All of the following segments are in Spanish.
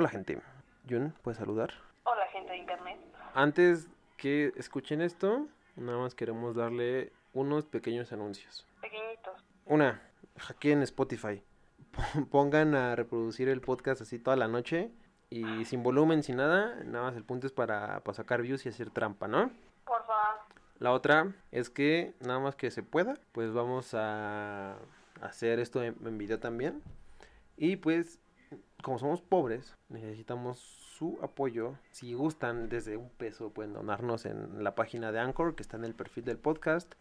Hola gente. Jun, ¿puedes saludar? Hola gente de internet. Antes que escuchen esto, nada más queremos darle unos pequeños anuncios. Pequeñitos. Una, aquí en Spotify. Pongan a reproducir el podcast así toda la noche y sin volumen, sin nada. Nada más el punto es para, para sacar views y hacer trampa, ¿no? Por favor. La otra es que nada más que se pueda, pues vamos a hacer esto en, en video también. Y pues, como somos pobres, necesitamos su apoyo. Si gustan, desde un peso pueden donarnos en la página de Anchor, que está en el perfil del podcast.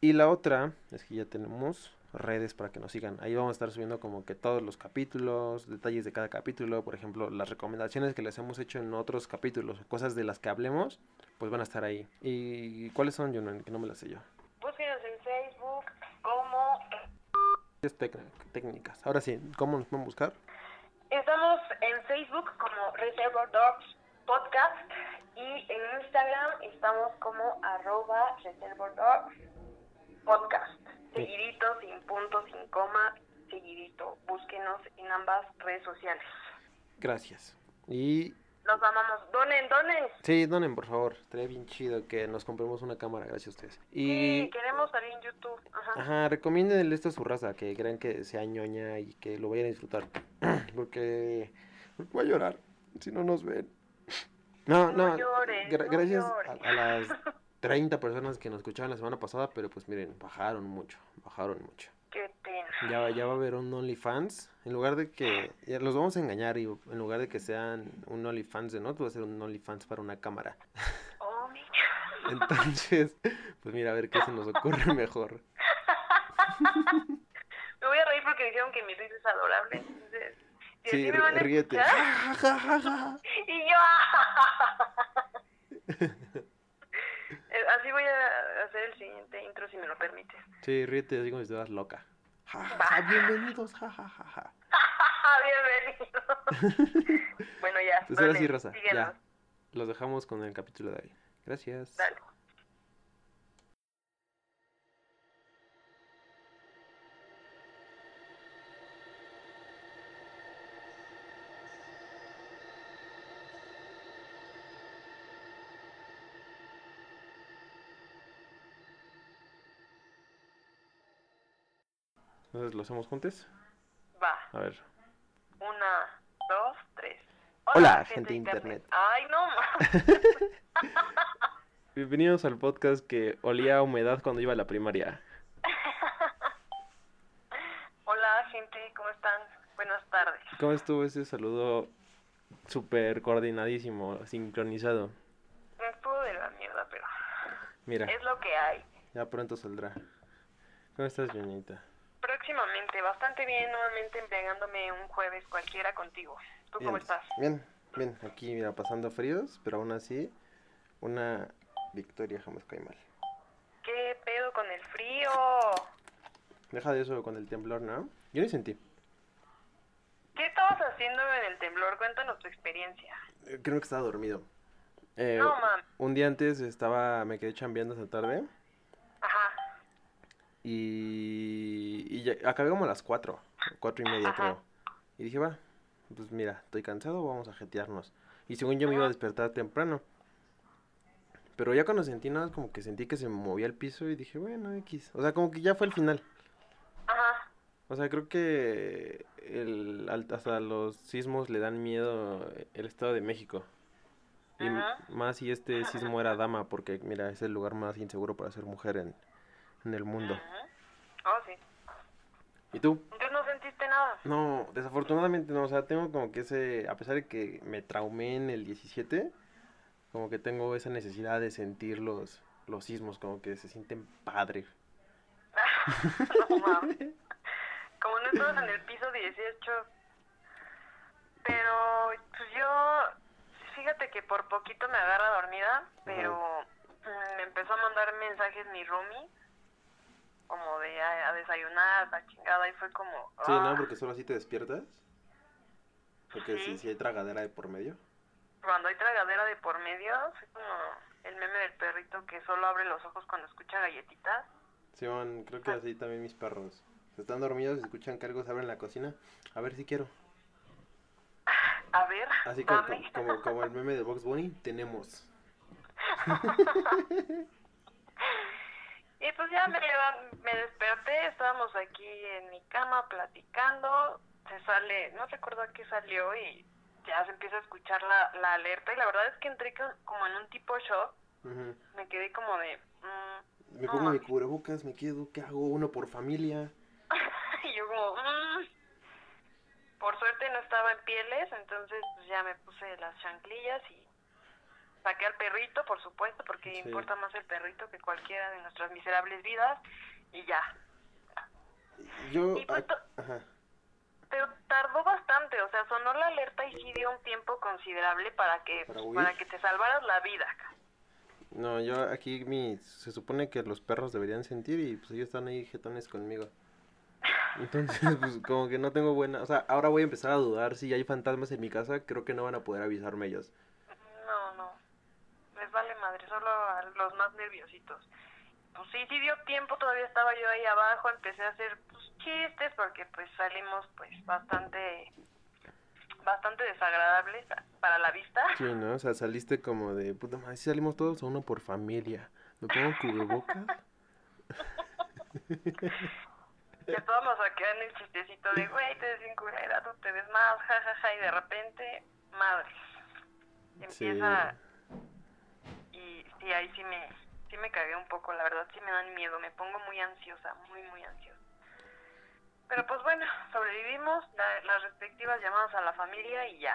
Y la otra es que ya tenemos redes para que nos sigan. Ahí vamos a estar subiendo como que todos los capítulos, detalles de cada capítulo, por ejemplo, las recomendaciones que les hemos hecho en otros capítulos, cosas de las que hablemos, pues van a estar ahí. ¿Y cuáles son, Jonan? Que no me las sé yo. Búsquenos en Facebook como... Técnicas. Ahora sí, ¿cómo nos pueden buscar? Estamos en Facebook como Reservoir Dogs Podcast y en Instagram estamos como arroba Reservoir Dogs Podcast. Seguidito, sin punto, sin coma, seguidito. Búsquenos en ambas redes sociales. Gracias. Y Nos amamos. Donen, donen. sí, donen, por favor. Estaría bien chido que nos compremos una cámara, gracias a ustedes. Y Sí, queremos salir en YouTube. Ajá. Ajá, recomiéndenle esto a su raza, que crean que sea ñoña y que lo vayan a disfrutar. Porque voy a llorar si no nos ven. No, No no, llores, gra- no gracias a, a las 30 personas que nos escuchaban la semana pasada, pero pues miren, bajaron mucho, bajaron mucho. Qué pena. Ya, ya va a haber un OnlyFans, en lugar de que, ya los vamos a engañar y en lugar de que sean un OnlyFans de no, va a ser un OnlyFans para una cámara. Oh, mi... Entonces, pues mira, a ver qué se nos ocurre mejor. Me voy a reír porque dijeron que mi risa es adorable. Entonces, si Sí, así me van a ríete. escuchar, y yo. Eh, así voy a hacer el siguiente intro si me lo permites. Sí, ríete así como si estuvieras loca. Ja, ja, ja, bienvenidos, ja, ja, ja, ja. Bienvenido. bueno, ya. Pues ahora sí, síguenos. ya. Los dejamos con el capítulo de hoy. Gracias. Dale. Entonces, ¿lo hacemos juntos? Va. A ver. Una, dos, tres. Hola, gente de internet. Ay, no. ma. Bienvenidos al podcast que olía a humedad cuando iba a la primaria. Hola, gente. ¿Cómo están? Buenas tardes. ¿Cómo estuvo ese saludo súper coordinadísimo, sincronizado? Estuvo de la mierda, pero Mira, es lo que hay. ya pronto saldrá. ¿Cómo estás, Joñita? Próximamente, bastante bien, nuevamente embriagándome un jueves cualquiera contigo. ¿Tú cómo estás? Bien, bien. Aquí, mira, pasando fríos, pero aún así, una victoria jamás cae mal. ¿Qué pedo con el frío? Deja de eso con el temblor, ¿no? Yo ni sentí. ¿Qué estabas haciendo en el temblor? Cuéntanos tu experiencia. Eh, Creo que estaba dormido. Eh, No, mam. Un día antes estaba, me quedé chambeando esta tarde. Y, y ya- acabé como a las 4, cuatro y media Ajá. creo. Y dije, va, pues mira, estoy cansado, vamos a jetearnos. Y según yo me iba a despertar temprano. Pero ya cuando sentí nada, como que sentí que se movía el piso y dije, bueno, X. O sea, como que ya fue el final. Ajá. O sea, creo que el, hasta los sismos le dan miedo el Estado de México. Y Ajá. más si este sismo era dama, porque mira, es el lugar más inseguro para ser mujer en, en el mundo. Oh, sí. ¿Y tú? Entonces no sentiste nada. No, desafortunadamente no, o sea, tengo como que ese, a pesar de que me traumé en el 17, como que tengo esa necesidad de sentir los, los sismos, como que se sienten padre. no. Como no estabas en el piso 18. Pero pues yo, fíjate que por poquito me agarra dormida, pero mm, me empezó a mandar mensajes mi roomie, como de a, a desayunar, la chingada, y fue como... Sí, ¿no? ah, Porque solo así te despiertas. Porque si, Sí. si hay tragadera de por medio. Cuando hay tragadera de por medio, fue como el meme del perrito que solo abre los ojos cuando escucha galletitas. Simón, creo que así también mis perros. Están dormidos y escuchan que algo se abre en la cocina. A ver si quiero. A ver, Así como, Dame. como, como el meme de Box Bunny, tenemos. Y pues ya me, me desperté, estábamos aquí en mi cama platicando, se sale, no recuerdo a qué salió y ya se empieza a escuchar la, la alerta y la verdad es que entré co- como en un tipo shock, me quedé como de... mm, Me no pongo mi cubrebocas, me quedo, ¿qué hago? Uno por familia. y yo como... mm. Por suerte no estaba en pieles, entonces pues ya me puse las chanclillas y saqué al perrito, por supuesto, porque Sí. importa más el perrito que cualquiera de nuestras miserables vidas y ya. Yo... Y pues ah, Ajá. Pero tardó bastante, o sea, sonó la alerta y sí dio un tiempo considerable para que Para pues, que te salvaras la vida. No, yo aquí mi... Se supone que los perros deberían sentir y pues ellos están ahí jetones conmigo. Entonces, pues como que no tengo buena... O sea, ahora voy a empezar a dudar si hay fantasmas en mi casa, creo que no van a poder avisarme ellos. Les vale madre, solo a los más nerviositos. Pues sí, sí dio tiempo, todavía estaba yo ahí abajo, empecé a hacer pues, chistes porque pues salimos pues bastante bastante desagradables para la vista. Sí, ¿no? O sea, saliste como de... Puta madre, si salimos todos a uno por familia. ¿Me pongo cubrebocas? Ya todos nos en el chistecito de, güey, te ves bien culera, tú te ves más, jajaja, y de repente, madres. Sí. Y sí, ahí sí me, sí me cagué un poco, la verdad sí me dan miedo, me pongo muy ansiosa, muy, muy ansiosa. Pero pues bueno, sobrevivimos, la- las respectivas llamadas a la familia y ya.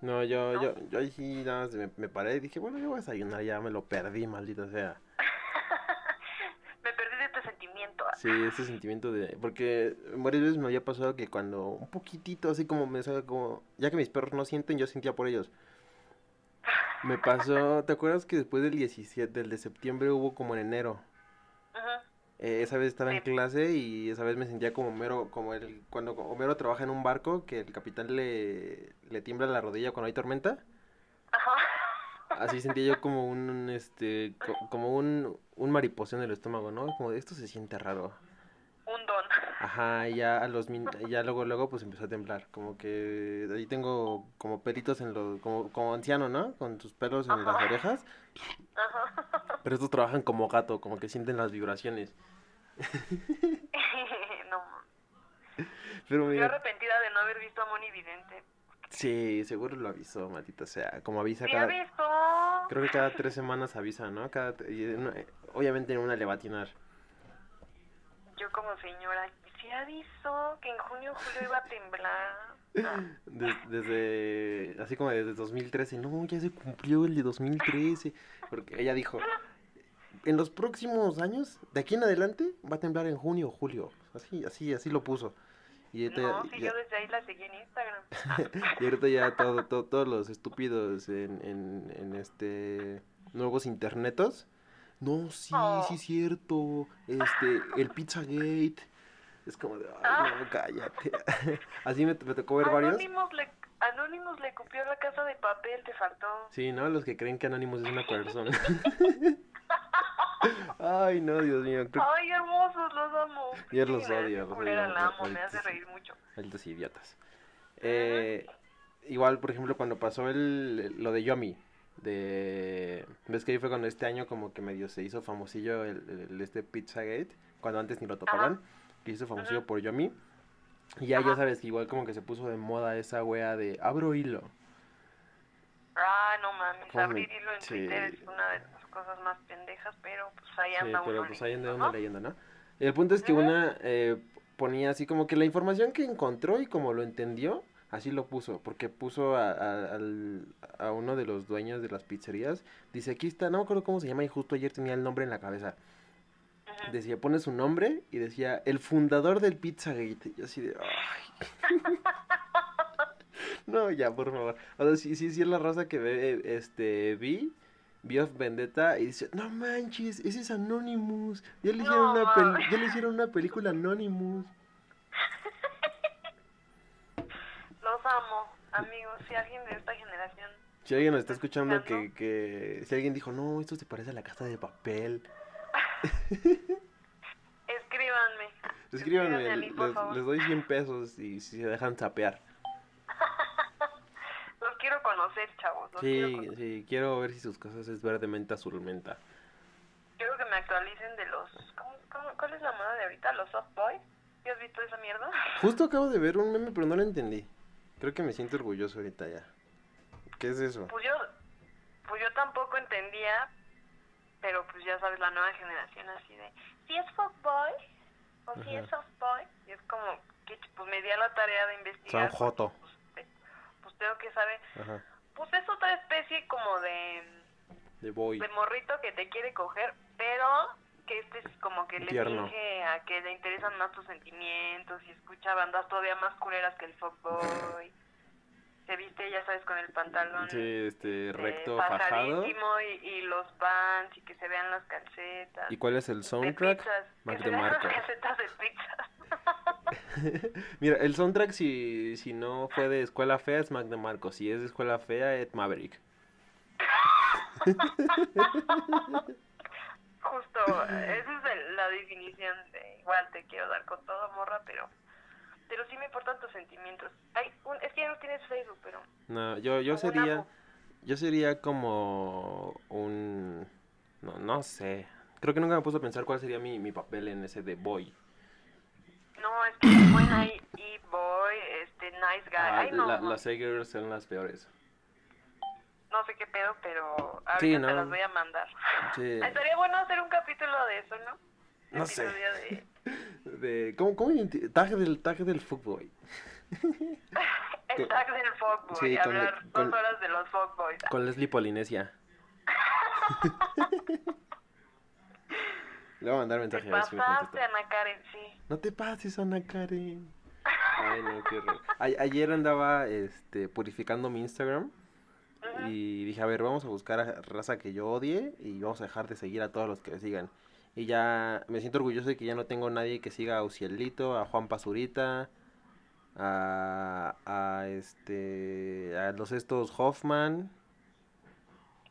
No, yo, ¿No? yo, yo ahí sí nada más me, me paré y dije, bueno, yo voy a desayunar, ya me lo perdí, maldita sea. me perdí de este sentimiento. Sí, ese sentimiento de... Porque varias veces me había pasado que cuando un poquitito así como me salga como... Ya que mis perros no sienten, yo sentía por ellos. Me pasó, ¿te acuerdas que después del 17, del de septiembre hubo como en enero? Ujú. Eh, esa vez estaba en clase y esa vez me sentía como Homero, como el, cuando Homero trabaja en un barco que el capitán le, le tiembla la rodilla cuando hay tormenta. Ajá. Así sentía yo como un, este, co- como un, un mariposeo en el estómago, ¿no? Como esto se siente raro. Ajá, y ya a los min- ya luego luego pues empezó a temblar, como que ahí tengo como pelitos en los como como anciano, ¿no? Con sus pelos en las Ajá. orejas, Ajá. pero estos trabajan como gato, como que sienten las vibraciones. no, Pero yo mira, arrepentida de no haber visto a Moni Vidente. sí, seguro lo avisó, maldita sea, como avisa ¿Sí cada avisó? creo que cada tres semanas avisa, ¿no? Cada obviamente en una le va a atinar. Yo como señora, sí avisó que en junio o julio iba a temblar. Ah, Des- desde, así como desde 2013, no, ya se cumplió el de 2013, porque ella dijo, en los próximos años, de aquí en adelante, va a temblar en junio o julio, así, así, así lo puso. Y ahorita, No, sí, ya, yo desde ahí la seguí en Instagram. y ahorita ya todo, todo- todos los estúpidos en, en, en este nuevos internetos, no, sí, Oh. sí es cierto, este, el Pizzagate, es como de, ay, no, cállate. Así me, me tocó ver varios. Anonymous le, Anonymous le copió la casa de papel, te faltó. Sí, ¿no? Los que creen que Anonymous es una persona. Ay, no, Dios mío. Ay, hermosos, los amo. Yo los odio, los odio, la amo, me hace reír mucho. Malditos idiotas. Eh, igual, por ejemplo, cuando pasó el, lo de Yomi, de... ¿Ves que ahí fue cuando este año como que medio se hizo famosillo el, el- este Pizzagate? Cuando antes ni lo topaban. Que hizo famosillo Ajá. por Yomi. Y ya, ya Ajá. sabes que igual como que se puso de moda esa wea de abro hilo. Ah, no mames, ¿Cómo me- abrir hilo en sí. Twitter es una de las cosas más pendejas, pero pues ahí Sí, anda pero uno pues ahí anda una ¿no? leyenda, ¿no? El punto es que una eh, ponía así como que la información que encontró y como lo entendió, así lo puso, porque puso a, a- al- a uno de los dueños de las pizzerías, dice, aquí está, no me acuerdo cómo se llama y justo ayer tenía el nombre en la cabeza. Decía, pone su nombre y decía, el fundador del Pizzagate. Y yo así de, ay. no, ya, por favor. O sea, sí, sí, sí es la raza que ve, este, vi, vi of Vendetta y dice, no manches, ese es Anonymous. Ya le hicieron, una, ya le hicieron una película Anonymous. Los amo, amigos, si alguien de esta generación... Si alguien nos está escuchando escuchando? que, que, si alguien dijo, no, esto se parece a la casa de papel, Escríbanme. escríbanme, mí, les, doy 100 pesos y si se dejan sapear. conocer, chavos. Los quiero Sí, conocer. sí, quiero ver si sus casas es verde menta, azul menta. Quiero que me actualicen de los... ¿cómo, cómo, cuál es la moda de ahorita? ¿Los soft boys? ¿Sí has visto esa mierda? Justo acabo de ver un meme, pero no lo entendí. Creo que me siento orgulloso ahorita ya. ¿Qué es eso? Pues yo, pues yo tampoco entendía, pero pues ya sabes, la nueva generación así de, si es fuckboy o si es softboy, y es como que pues me di a la tarea de investigar. San Joto. Pues, pues tengo que saber, Ajá. pues es otra especie como de, De boy. de morrito que te quiere coger, pero que este es como que le finge a que le interesan más tus sentimientos y escucha bandas todavía más culeras que el fuckboy. Se viste, ya sabes, con el pantalón Sí, este, eh, recto, fajado. fajadísimo y, y los pants y que se vean las calcetas. ¿Y cuál es el de soundtrack? pizzas, Mac que se de vean Marco. las calcetas de pizzas. Mira, el soundtrack si, si no fue de Escuela Fea es Mac de Marco. Si es de Escuela Fea es Maverick. Justo, esa es el- la definición de igual te quiero dar con todo, morra, pero pero sí me importan tus sentimientos. Ay, un- es que ya no tienes Facebook, pero No, yo, yo sería, amo. yo sería como un, no, no sé. Creo que nunca me puse a pensar cuál sería mi, mi papel en ese de boy. no, es que buena y, y boy, este, nice guy. Ah, Ay, no, la- no, las A-Girls son las peores. no sé qué pedo, pero ahorita Sí, te no. las voy a mandar. Sí, Estaría bueno hacer un capítulo de eso, ¿no? No sé. de... de, ¿cómo, cómo tag del, tag del fuckboy? El tag del fuckboy, sí, hablar con- dos horas de los fuckboys. Con Leslie Polinesia. Le voy a mandar Te mensaje a ver si me pasaste, contesta. Ana Karen, sí. No te pases, Ana Karen. Ay, no, qué horror. A- ayer andaba este, purificando mi Instagram y dije, a ver, vamos a buscar a raza que yo odie y vamos a dejar de seguir a todos los que me sigan. Y ya me siento orgulloso de que ya no tengo nadie que siga a Ucielito, a Juan Pazurita, a, a este, a los estos Hoffman,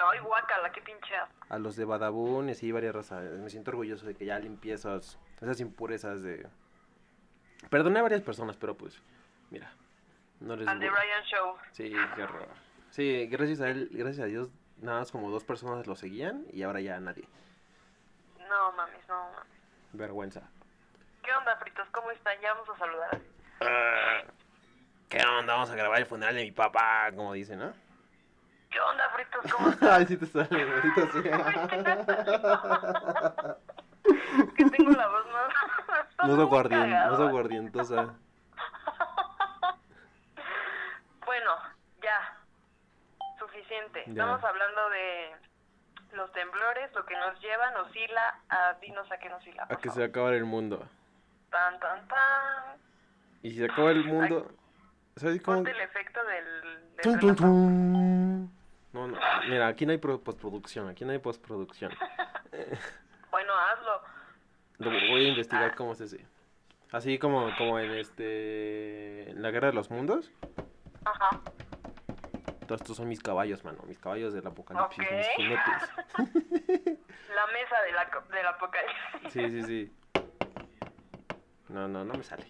Ay, guácala, qué pinche a los de Badabun y así varias razas. Me siento orgulloso de que ya limpié esas, esas impurezas de... Perdoné a varias personas, pero pues, mira, no les... De voy- Brian Show. Sí, qué horror. Sí, gracias a él, gracias a Dios, nada más como dos personas lo seguían y ahora ya nadie. No mames, no mames. Vergüenza. ¿Qué onda, fritos? ¿Cómo están? Ya vamos a saludar. Ah, ¿Qué onda? Vamos a grabar el funeral de mi papá, como dice, ¿no? ¿Qué onda, fritos? ¿Cómo están? Ay, sí te sale, sea. que tengo la voz más... Modo muy guardien, cagado. modo guardientosa. Bueno, ya. Suficiente. Ya. Estamos hablando temblores, lo que nos lleva, nos hila a... Dinos a qué nos hila, A que se acabe el mundo. Tan, tan, tan. Y si se acaba el mundo... ¿Sabes cómo? El efecto del... No, no, mira, aquí no hay pro- postproducción, aquí no hay postproducción. Bueno, hazlo. Lo voy a investigar cómo se hace. Así como, como en este... En la Guerra de los Mundos. Ajá. Todos estos son mis caballos, mano. Mis caballos del apocalipsis, mis jinetes. La mesa de la, co- del apocalipsis. Sí, sí, sí. No, no, no me sale.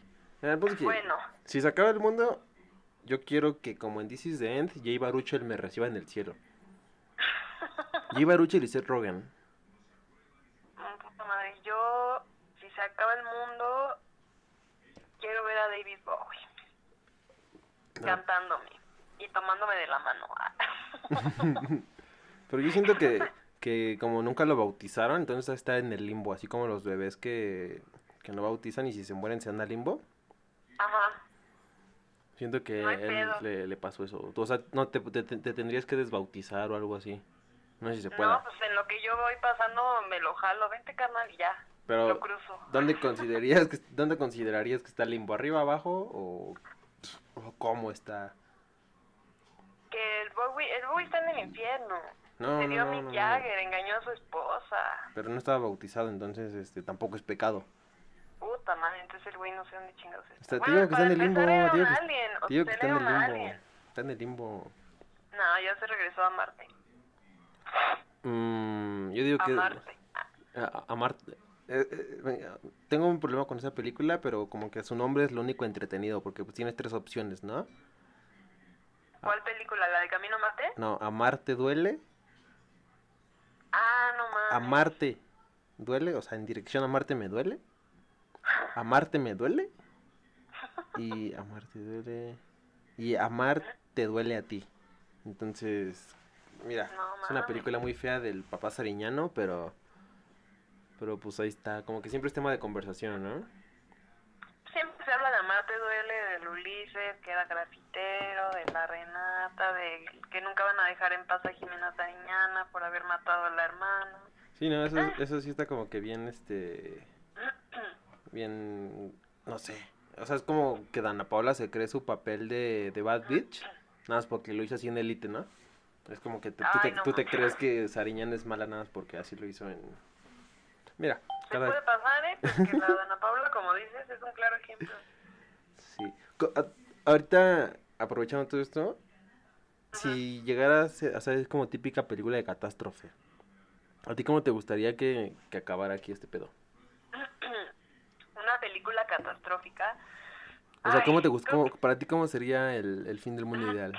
Pues que Bueno, si se acaba el mundo, yo quiero que como en This is the End, Jay Baruchel me reciba en el cielo. Jay Baruchel y Seth Rogen. mm, madre, yo, si se acaba el mundo, quiero ver a David Bowie No. cantándome y tomándome de la mano. Pero yo siento que, que como nunca lo bautizaron, entonces está en el limbo, así como los bebés que, que no bautizan y si se mueren se van al limbo. Ajá. Siento que No él le, le pasó eso. O sea, no te, te- te tendrías que desbautizar o algo así. No sé si se pueda. No, pues en lo que yo voy pasando me lo jalo. Vente, carnal, y ya. Pero Lo cruzo. ¿dónde considerarías que dónde considerarías que está el limbo? ¿Arriba, abajo o, o cómo está? Que el Bowie, el Bowie está en el infierno. No, Se dio a no, Mick. Jagger, engañó a su esposa. Pero no estaba bautizado, entonces este tampoco es pecado. Puta madre, entonces el güey no sé dónde chingados está. Está- te Bueno, digo que está en el limbo, te digo que- alien, o Te digo que sea, está en el limbo. alien. Está en el limbo. No, ya se regresó a Marte. Mm, yo digo A que Marte. a, a Marte. eh, eh, tengo un problema con esa película, pero como que su nombre es lo único entretenido, porque pues tienes tres opciones, ¿no? ¿Cuál película? ¿La de Camino a Marte? No, Amarte duele. Ah, no mames. Amarte duele, o sea, en dirección a Marte me duele. Amarte me duele. Y amarte duele. Y amar te duele a ti. Entonces, mira, No es una película muy fea del papá Sariñano, pero pero pues ahí está, como que siempre es tema de conversación, ¿no? Siempre se habla de Amarte Duele, Ulises, que era grafitero, de la Renata, de que nunca van a dejar en paz a Jimena Sariñana por haber matado a la hermana. Sí, no, eso, eso sí está como que bien, este, bien, no sé. O sea, es como que Dana Paula se cree su papel de, de Bad Bitch, nada más porque lo hizo así en Elite, ¿no? Es como que te- tú, te, Ay, no tú te manches. crees que Sariñán es mala nada más porque así lo hizo en... Mira, Se puede cada... pasar, ¿eh? Porque la Dana Paula, como dices, es un claro ejemplo. Sí. Ahorita, aprovechando todo esto, si llegara a ser, o sea, es como típica película de catástrofe, ¿a ti cómo te gustaría que, que acabara aquí este pedo? Una película catastrófica. O sea, Ay, ¿cómo te gusta? cómo- para ti, ¿cómo sería el, el fin del mundo ideal?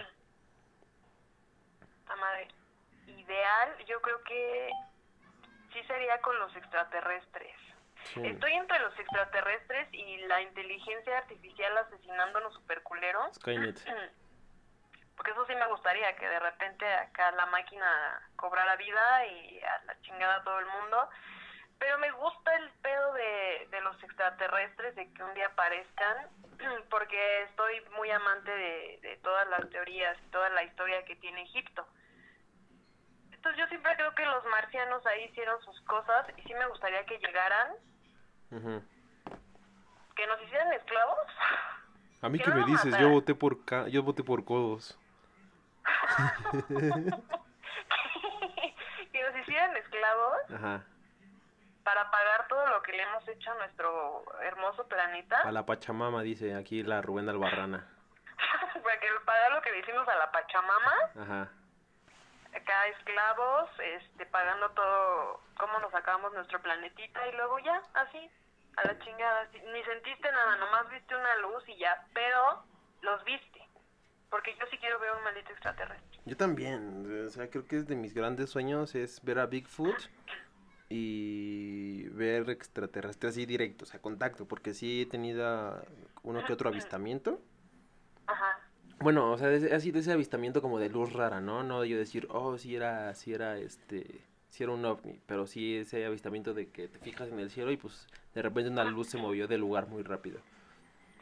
Puta madre. Ideal, yo creo que sí sería con los extraterrestres. Sí. Estoy entre los extraterrestres y la inteligencia artificial asesinándonos super culeros. Skynet. Porque eso sí me gustaría, que de repente acá la máquina cobrara vida y a la chingada todo el mundo. Pero me gusta el pedo de, de los extraterrestres, de que un día aparezcan, porque estoy muy amante de, de todas las teorías y toda la historia que tiene Egipto. Entonces yo siempre creo que los marcianos ahí hicieron sus cosas y sí me gustaría que llegaran, Que nos hicieran esclavos. A mí Que me dices, yo voté por ca- yo voté por codos. que nos hicieran esclavos Ajá. para pagar todo lo que le hemos hecho a nuestro hermoso planeta. A la Pachamama dice aquí la Rubén Albarrana. para que pagar lo que le hicimos a la Pachamama, Ajá. acá esclavos, este, pagando todo, cómo nos sacamos nuestro planetita y luego ya, así, a la chingada. Ni sentiste nada, nomás viste una luz y ya, pero los viste. Porque yo sí quiero ver un maldito extraterrestre. Yo también, o sea, creo que es de mis grandes sueños es ver a Bigfoot y ver extraterrestres así directo, o sea, contacto, porque sí he tenido uno que otro avistamiento. Ajá. Bueno, o sea, así de ese avistamiento como de luz rara, ¿no? No yo decir, oh, sí era, sí era este, sí era un ovni, pero sí ese avistamiento de que te fijas en el cielo y pues de repente una luz se movió del lugar muy rápido.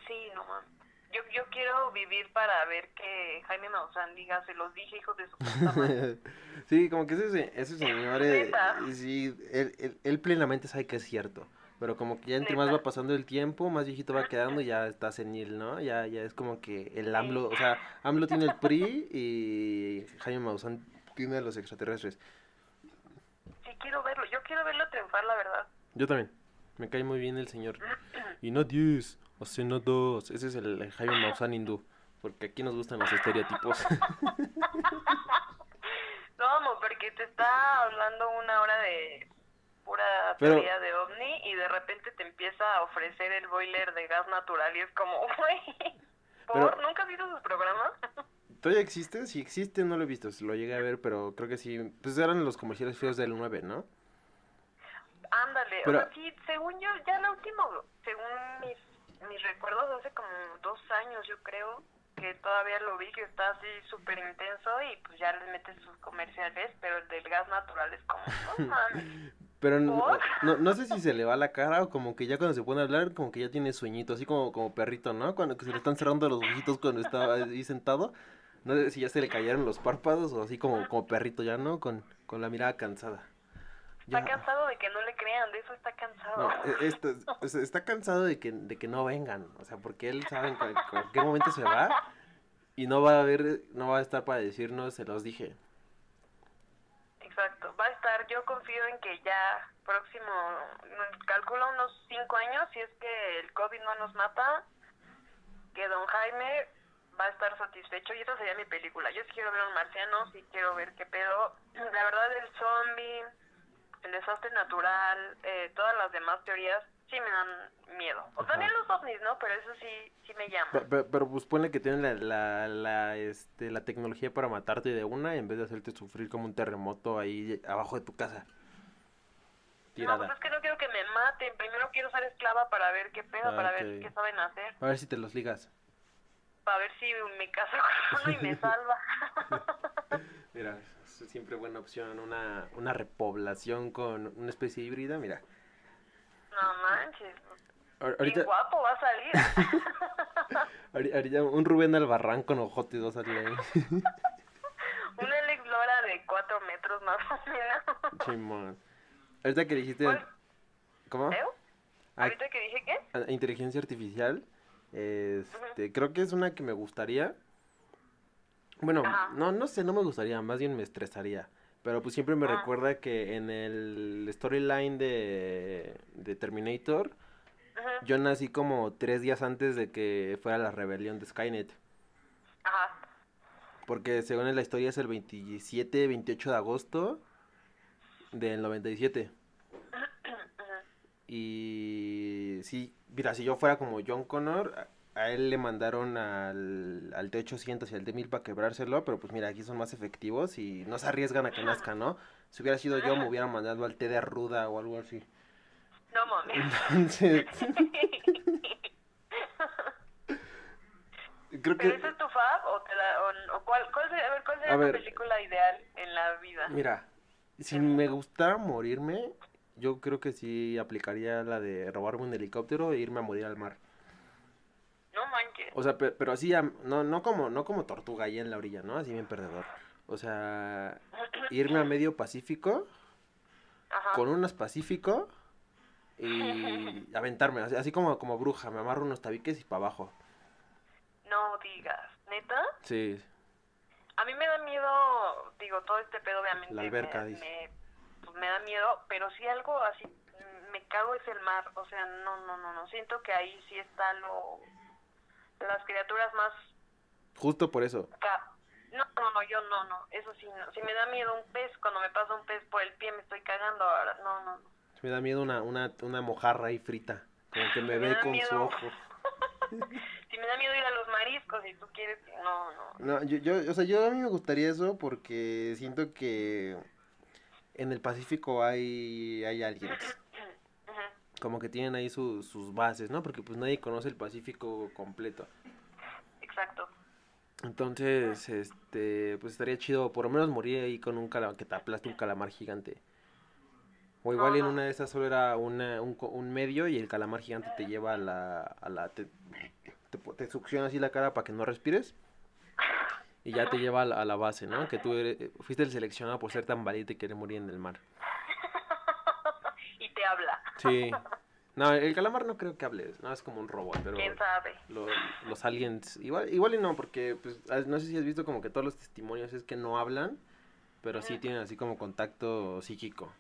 Sí, no mames. Yo, yo quiero vivir para ver que Jaime Maussan diga, se los dije, hijos de su puta madre. sí, como que ese, se- ese señor, eh, sí, él, él- él plenamente sabe que es cierto, pero como que ya entre más va pasando el tiempo, más viejito va quedando, ya está senil, ¿no? Ya, ya es como que el AMLO, o sea, AMLO tiene el PRI y Jaime Maussan tiene a los extraterrestres. Quiero verlo. Yo quiero verlo triunfar, la verdad. Yo también, me cae muy bien el señor. Y no 10, o sea, no 2, ese es el, el Jaime Maussan hindú, porque aquí nos gustan los estereotipos. No, porque te está hablando una hora de pura Pero- teoría de ovni y de repente te empieza a ofrecer el boiler de gas natural y es como, güey, ¿por? Pero- ¿Nunca has visto sus programas? ¿Todavía existe? Si existe, no lo he visto, lo llegué a ver, pero creo que sí. Pues eran los comerciales feos del 9, ¿no? Ándale, Pero- o sea, sí, según yo, ya la última, según mis, mis recuerdos, hace como dos años yo creo, que todavía lo vi que está así súper intenso y pues ya les metes sus comerciales, pero el del gas natural es como, no mames. Pero no, no, no sé si se le va la cara o como que ya cuando se pone a hablar, como que ya tiene sueñito, así como, como perrito, ¿no? Cuando que se le están cerrando los ojitos cuando estaba ahí sentado. No sé si ya se le cayeron los párpados o así como, como perrito ya, ¿no? Con, con la mirada cansada. Está Ya. cansado de que no le crean, de eso está cansado. No, e- sea, está cansado de que, de que no vengan, o sea, porque él sabe en cual- cualquier momento se va y no va a haber, no va a estar para decirnos, se los dije. Exacto, va a estar, yo confío en que ya próximo, mm, calculo unos cinco años, si es que el COVID no nos mata, que don Jaime va a estar satisfecho y esa sería mi película. Yo sí quiero ver a un marciano, sí quiero ver qué pedo. La verdad, el zombie, el desastre natural, eh, todas las demás teorías, sí me dan miedo. O también los ovnis, ¿no? Pero eso sí, sí me llama. Pe- pe- Pero, pues ponle que tienen la, la, la, este, la tecnología para matarte de una en vez de hacerte sufrir como un terremoto ahí abajo de tu casa. No, pues Tirada. es que no quiero que me maten. Primero quiero ser esclava para ver qué pedo, Ah, para ok. ver qué saben hacer. A ver si te los ligas. Para ver si me caso con uno y me salva. Mira, es siempre buena opción. Una, una repoblación con una especie híbrida. Mira, no manches. ahorita, guapo va a salir. ahori- ahorita un Rubén Albarrán con ojotes va a salir ahí. Una Alex Lora de cuatro metros más o menos. Chimón. Ahorita que dijiste... ¿Cómo? ¿Eh? Ah, ¿Ahorita que dije qué? a- inteligencia artificial. Este, creo que es una que me gustaría. Bueno, Ajá. no, no sé, no me gustaría, más bien me estresaría. Pero pues siempre me Ah. recuerda que en el storyline de, de Terminator, yo nací como tres días antes de que fuera la rebelión de Skynet. Ajá. Porque según la historia es el 27, 28 de agosto del 97. Y sí, mira, si yo fuera como John Connor, a, él le mandaron al, al T800 y al T1000 para quebrárselo, pero pues mira, aquí son más efectivos y no se arriesgan a que nazca, ¿no? Si hubiera sido yo, me hubieran mandado al T de Ruda o algo así. No mames. Entonces, creo ¿Pero que, esa es tu fab o, te la, o, o cuál, cuál sería, a ver, cuál sería A tu ver. película ideal en la vida? mira, si me gustara morirme, yo creo que sí aplicaría la de robarme un helicóptero e irme a morir al mar. No manches. O sea, pe- pero así, no, no como, no como tortuga ahí en la orilla, ¿no? Así bien perdedor. O sea, irme a medio Pacífico, Ajá. con unas Pacífico y aventarme, así, así como, como bruja, me amarro unos tabiques y para abajo. No digas. ¿Neta? Sí, A mí me da miedo, digo, todo este pedo obviamente. La alberca, me, dice. me, me da miedo, pero si algo así me cago es el mar. O sea, no, no, no, no. Siento que ahí sí está lo. Las criaturas más. justo por eso. ca- No, no, no, yo no, no. Eso sí, no. Si me da miedo un pez, cuando me pasa un pez por el pie me estoy cagando ahora. No, no, no. Me da miedo una, una, una mojarra ahí frita, como que me Me ve con su ojo. Si me da miedo ir a los mariscos y tú quieres. No, no. No, yo, yo, o sea, yo a mí me gustaría eso porque siento que en el Pacífico hay, hay. Ujú. como que tienen ahí su- sus bases, ¿no? Porque pues nadie conoce el Pacífico completo. Exacto. Entonces, este, pues estaría chido por lo menos morir ahí con un calamar, que te aplaste un calamar gigante. O igual en una de esas solo era una, un, un medio y el calamar gigante te lleva a la, a la, te, te, te succiona así la cara para que no respires. Y ya te lleva a la, a la base, ¿no? Que tú eres- eh, fuiste el seleccionado por ser tan valiente y querer morir en el mar. y te habla. Sí. No, el calamar no creo que hable, no, es como un robot, pero... ¿Quién sabe? lo- los aliens, igual, igual y no, porque pues, no sé si has visto como que todos los testimonios es que no hablan, pero sí tienen así como contacto psíquico.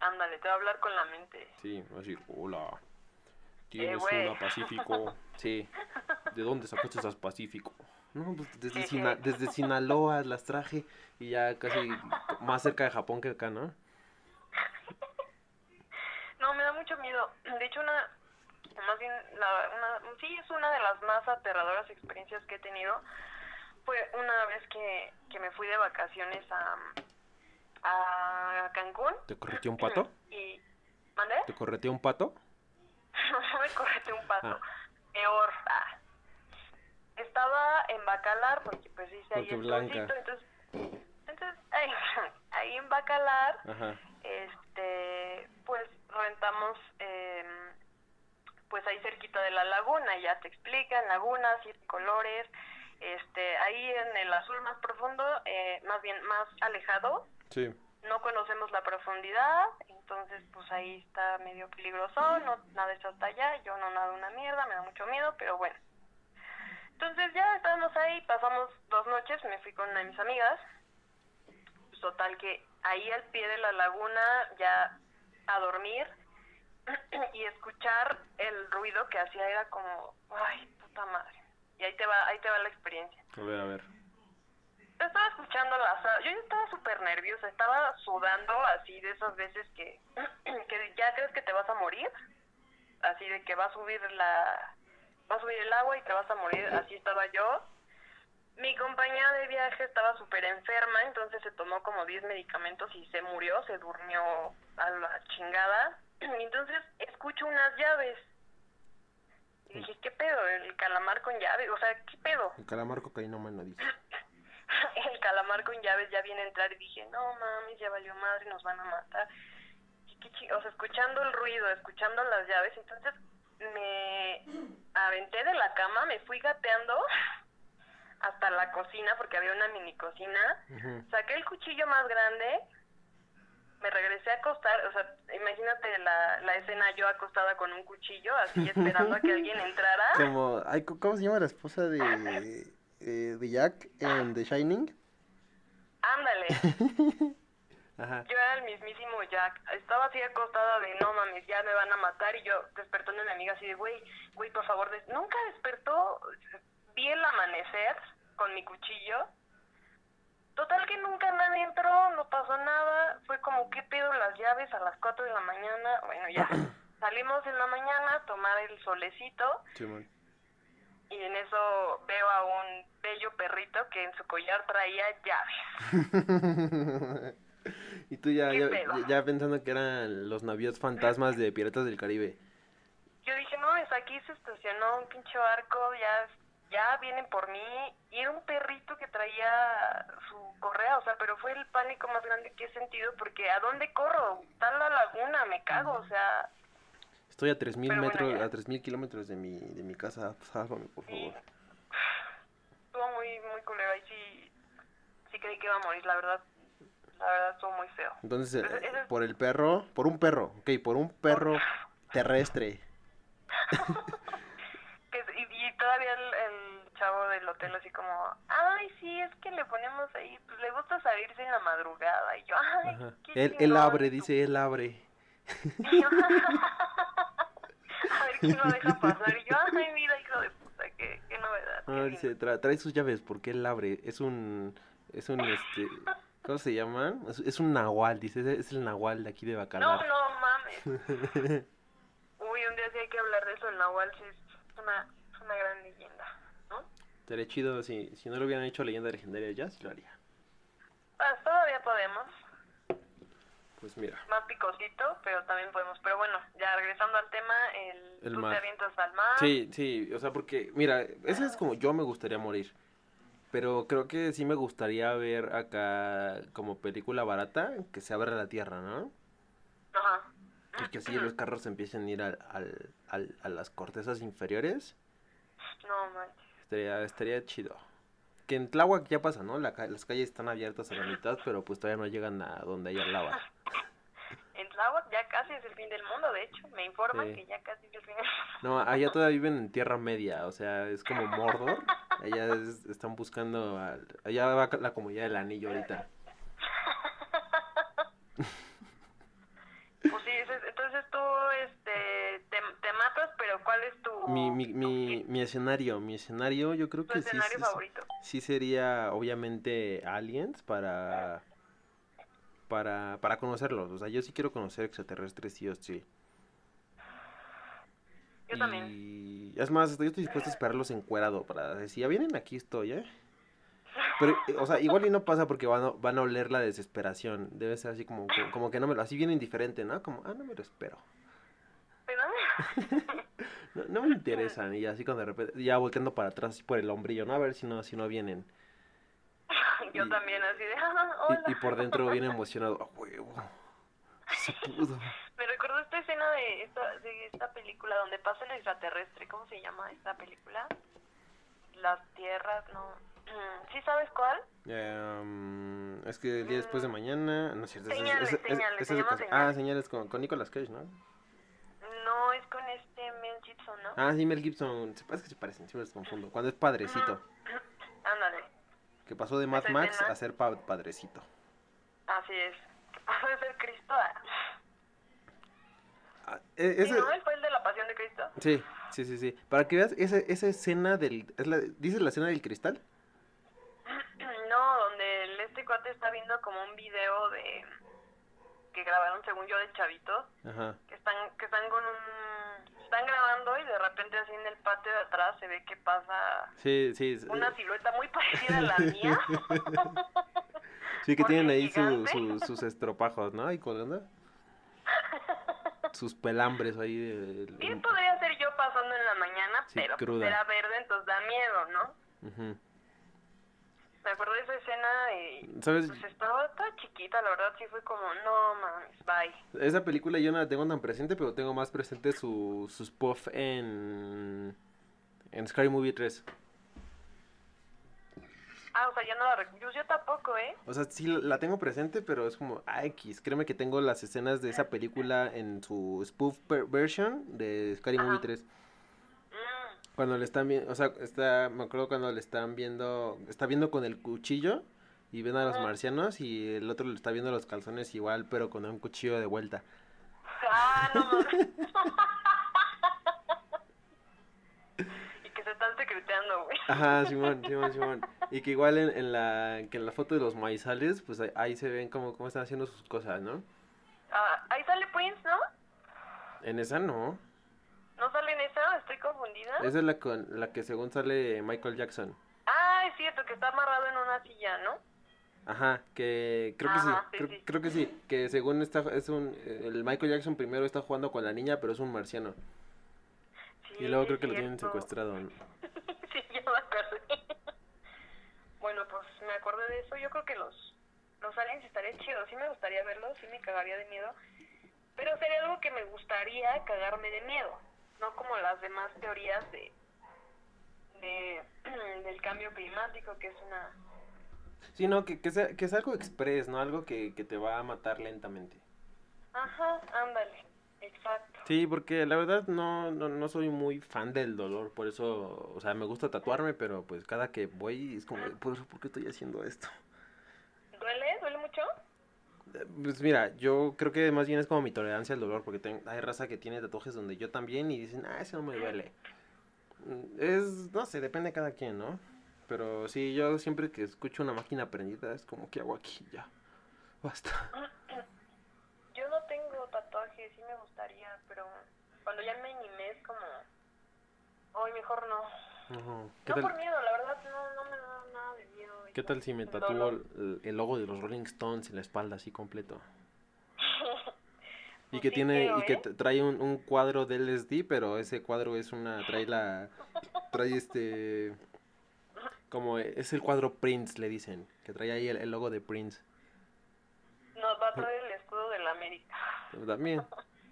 Ándale, te va a hablar con la mente. Sí, va a decir, hola, tienes güey. una Pacífico. Sí, ¿de dónde sacaste esas Pacífico? No, pues desde, Sina- desde Sinaloa las traje y ya casi más cerca de Japón que acá, ¿no? No, me da mucho miedo. De hecho, una, más bien, la, una, sí, es una de las más aterradoras experiencias que he tenido. Fue una vez que, que me fui de vacaciones a, a Cancún. ¿Te correteó un pato? Y, ¿mandé? ¿Te correteó un pato? no me correte un pato. Ah. Peor. ah. Estaba en Bacalar, porque pues hice ahí Porque el blanca. entonces, entonces ahí, ahí en Bacalar Ajá. este pues rentamos em, pues ahí cerquita de la laguna ya te explican lagunas siete colores este ahí en el azul más profundo eh, más bien más alejado Sí. no conocemos la profundidad entonces pues ahí está medio peligroso no nades hasta allá yo no nado una mierda me da mucho miedo pero bueno entonces ya estábamos ahí pasamos dos noches me fui con una de mis amigas. Pues, total que ahí al pie de la laguna ya a dormir y escuchar el ruido que hacía era como ay puta madre y ahí te va ahí te va la experiencia. A ver, a ver. estaba escuchando las yo ya estaba súper nerviosa estaba sudando así de esas veces que que ya crees que te vas a morir así de que va a subir la va a subir el agua y te vas a morir, así estaba yo. Mi compañera de viaje estaba súper enferma, entonces se tomó como 10 medicamentos y se murió, se durmió a la chingada. Y entonces escucho unas llaves. Y dije, ¿qué pedo? El calamar con llaves, o sea, ¿qué pedo? El calamar cocainómano dice. el calamar con llaves ya viene a entrar y dije, no mames, ya valió madre, nos van a matar. Y o sea, escuchando el ruido, escuchando las llaves, entonces me aventé de la cama, me fui gateando hasta la cocina porque había una mini cocina, saqué el cuchillo más grande, me regresé a acostar, o sea, imagínate la, la escena yo acostada con un cuchillo, así esperando a que alguien entrara. Como, ay, ¿cómo se llama la esposa de, eh, de Jack en The Shining? Ándale. Ajá. Yo era el mismísimo Jack. Estaba así acostada de no mames, ya me van a matar. Y yo despertando a mi amiga así de güey, güey, por favor. des-". Nunca despertó. Vi el amanecer con mi cuchillo. Total que nunca nadie entró, no pasó nada. Fue como, ¿qué pedo las llaves a las 4 de la mañana? Bueno, ya. Salimos en la mañana a tomar el solecito. Y en eso veo a un bello perrito que en su collar traía llaves. y tú ya, ¿Qué ya, ya pensando que eran los navíos fantasmas de Piratas del Caribe. Yo dije, no, es aquí se estacionó un pinche barco, ya, ya vienen por mí. Y era un perrito que traía su correa, o sea, pero fue el pánico más grande que he sentido porque ¿a dónde corro? Está la laguna, me cago, o sea, Estoy a 3000 Pero bueno, metros, ya. a 3000 kilómetros de mi, de mi casa. Sálvame, por favor. estuvo muy, muy culero. Ahí sí, sí creí que iba a morir, la verdad. La verdad estuvo muy feo. Entonces, eh, es- por el perro, por un perro, ok, por un perro terrestre. Que, y, y todavía el, el chavo del hotel así como, ay, sí, es que le ponemos ahí, pues le gusta salirse en la madrugada. Y yo, ay, Ajá. qué Él, él chingón". abre, dice, él abre. Y yo, a ver quién lo deja pasar. Y yo, ay, mira, hijo de puta, qué, qué novedad. qué No, lindo". dice, tra- trae sus llaves porque él abre. Es un, es un, este, ¿cómo se llaman? Es, es un nahual, dice, es, el nahual de aquí de No, Bacalar. no mames. Uy, un día sí hay que hablar de eso. El Nahual sí es una, es una gran leyenda, ¿no? Sería chido si, si no lo hubieran hecho leyenda legendaria ya, sí lo haría. Pues todavía podemos. Pues mira, Más picosito, pero también podemos. Pero bueno, ya regresando al tema, el, El tú mar. te avientas al mar. sí, sí, o sea, porque, mira, ese es como yo me gustaría morir. Pero creo que sí me gustaría ver acá como película barata que se abra la tierra, ¿no? Ajá. Y que así los carros empiecen a ir al, al, al- a las cortezas inferiores. No manches. Estaría, estaría chido. Que en Tláhuac ya pasa, ¿no? La las calles están abiertas a la mitad, pero pues todavía no llegan a donde haya lava. En Tláhuac ya casi es el fin del mundo, de hecho. Me informan Sí. que ya casi es el fin del mundo. No, allá todavía viven en Tierra Media, o sea, es como Mordor. Allá es- están buscando, al- allá va la comunidad del anillo ahorita. Pues sí, entonces tú este, te, te matas, pero ¿cuál es tu, Mi, mi, mi, mi escenario, mi escenario yo creo tu que sí, escenario sí, favorito? sí sería obviamente Aliens para, para, para conocerlos. O sea, yo sí quiero conocer extraterrestres sí o sí. Yo también. Y es más, estoy, yo estoy dispuesto a esperarlos encuerado para decir, ya vienen, aquí estoy, ¿eh? Pero, eh, o sea, igual y no pasa porque van a, van a oler la desesperación. Debe ser así como, como, como que no me lo, así bien indiferente, ¿no? Como, ah, no me lo espero. Pero, No, no me interesan. Y así cuando de repente, ya volteando para atrás por el hombrillo, ¿no? A ver si no, si no vienen. Yo Y- también así de, ah, hola. Y, y por dentro bien emocionado, ¡a huevo! Se pudo. Me recordó esta escena de esta, de esta película donde pasa el extraterrestre. ¿Cómo se llama esta película? Las tierras, no. ¿Sí sabes cuál? Em, es que el día después de mañana, no es cierto. es- Señales, ese- ese- señales, se es de llama con- Ah, Señales. señales con, con Nicolas Cage, ¿no? No, es con este Mel Gibson, ¿no? Ah, sí, Mel Gibson. Se parece que se parecen, siempre los confundo. Cuando es padrecito. Que pasó de Mad Max a ser pa- padrecito. así es. Pasó de ser Cristo a... Ah, e- ¿Sí, ese- no? ¿Él fue el de la pasión de Cristo? Sí, sí, sí, sí. Para que veas esa, esa escena del... Es la, ¿Dices la escena del cristal? No, donde el, este cuate está viendo como un video de... que grabaron según yo de chavitos Ajá. que están que están con un están grabando y de repente así en el patio de atrás se ve que pasa Sí, sí. una silueta muy parecida a la mía. Sí, que porque tienen ahí su- su- sus estropajos, ¿no? Ahí colgando. Sus pelambres ahí. de- de- Bien podría ser yo pasando en la mañana, Sí, pero pues cruda. era verde, entonces da miedo, ¿no? Ujú. Me acuerdo de esa escena y ¿Sabes? pues estaba tan chiquita, la verdad sí fue como, no mames, bye. Esa película yo no la tengo tan presente, pero tengo más presente su, su spoof en, en Scary Movie 3. Ah, o sea, ya no la recuerdo. Yo tampoco, ¿eh? O sea, sí la tengo presente, pero es como, ah, X. Créeme que tengo las escenas de esa película en su spoof version de Scary Movie Ajá. 3. Cuando le están viendo, o sea, está, me acuerdo cuando le están viendo, está viendo con el cuchillo y ven a los marcianos y el otro le está viendo los calzones igual, pero con un cuchillo de vuelta. Ah, no mames. y que se están secreteando, güey. Ajá, Simón, Simón, Simón. Y que igual en, en la, que en la foto de los maizales, pues ahí, ahí se ven como cómo están haciendo sus cosas, ¿no? Ah, ahí sale Prince, ¿no? En esa no. ¿No sale en esa? ¿Estoy confundida? Esa es la, con, la que según sale Michael Jackson. Ah, es cierto, que está amarrado en una silla, ¿no? Ajá, que creo que sí, sí, creo, sí. creo que sí, que según está, es un, el Michael Jackson primero está jugando con la niña, pero es un marciano. Y luego creo que lo tienen secuestrado. ¿no? sí, ya me acordé. bueno, pues me acordé de eso. Yo creo que los, los aliens estaría chido. Sí me gustaría verlos, sí me cagaría de miedo. Pero sería algo que me gustaría cagarme de miedo. No como las demás teorías de, de del cambio climático, que es una... Sí, no, que, que, sea, que es algo express, ¿no? Algo que, que te va a matar lentamente. Ajá, ándale. Exacto. Sí, porque la verdad no, no, no soy muy fan del dolor, por eso, o sea, me gusta tatuarme, pero pues cada que voy es como, ¿por, ¿por qué estoy haciendo esto? ¿Duele? ¿Duele mucho? Eh, Pues mira, yo creo que más bien es como mi tolerancia al dolor, porque hay raza que tiene tatuajes donde yo también y dicen, ah, ese no me duele. Mm, Es, no sé, depende de cada quien, ¿no? Pero sí, yo siempre que escucho una máquina prendida es como, ¿qué hago aquí? Ya, basta. Yo no tengo tatuajes, sí me gustaría, pero cuando ya me animé es como... Ay, mejor no. Ujú. ¿Qué No tal, por miedo, la verdad no, no me qué tal si me tatúo el, el logo de los Rolling Stones en la espalda así completo? Y Pues que sí tiene, y que trae un, un cuadro de LSD, pero ese cuadro es una, trae la, trae este, como es el cuadro Prince, le dicen, que trae ahí el, el logo de Prince. Nos va a traer el escudo de la América. También,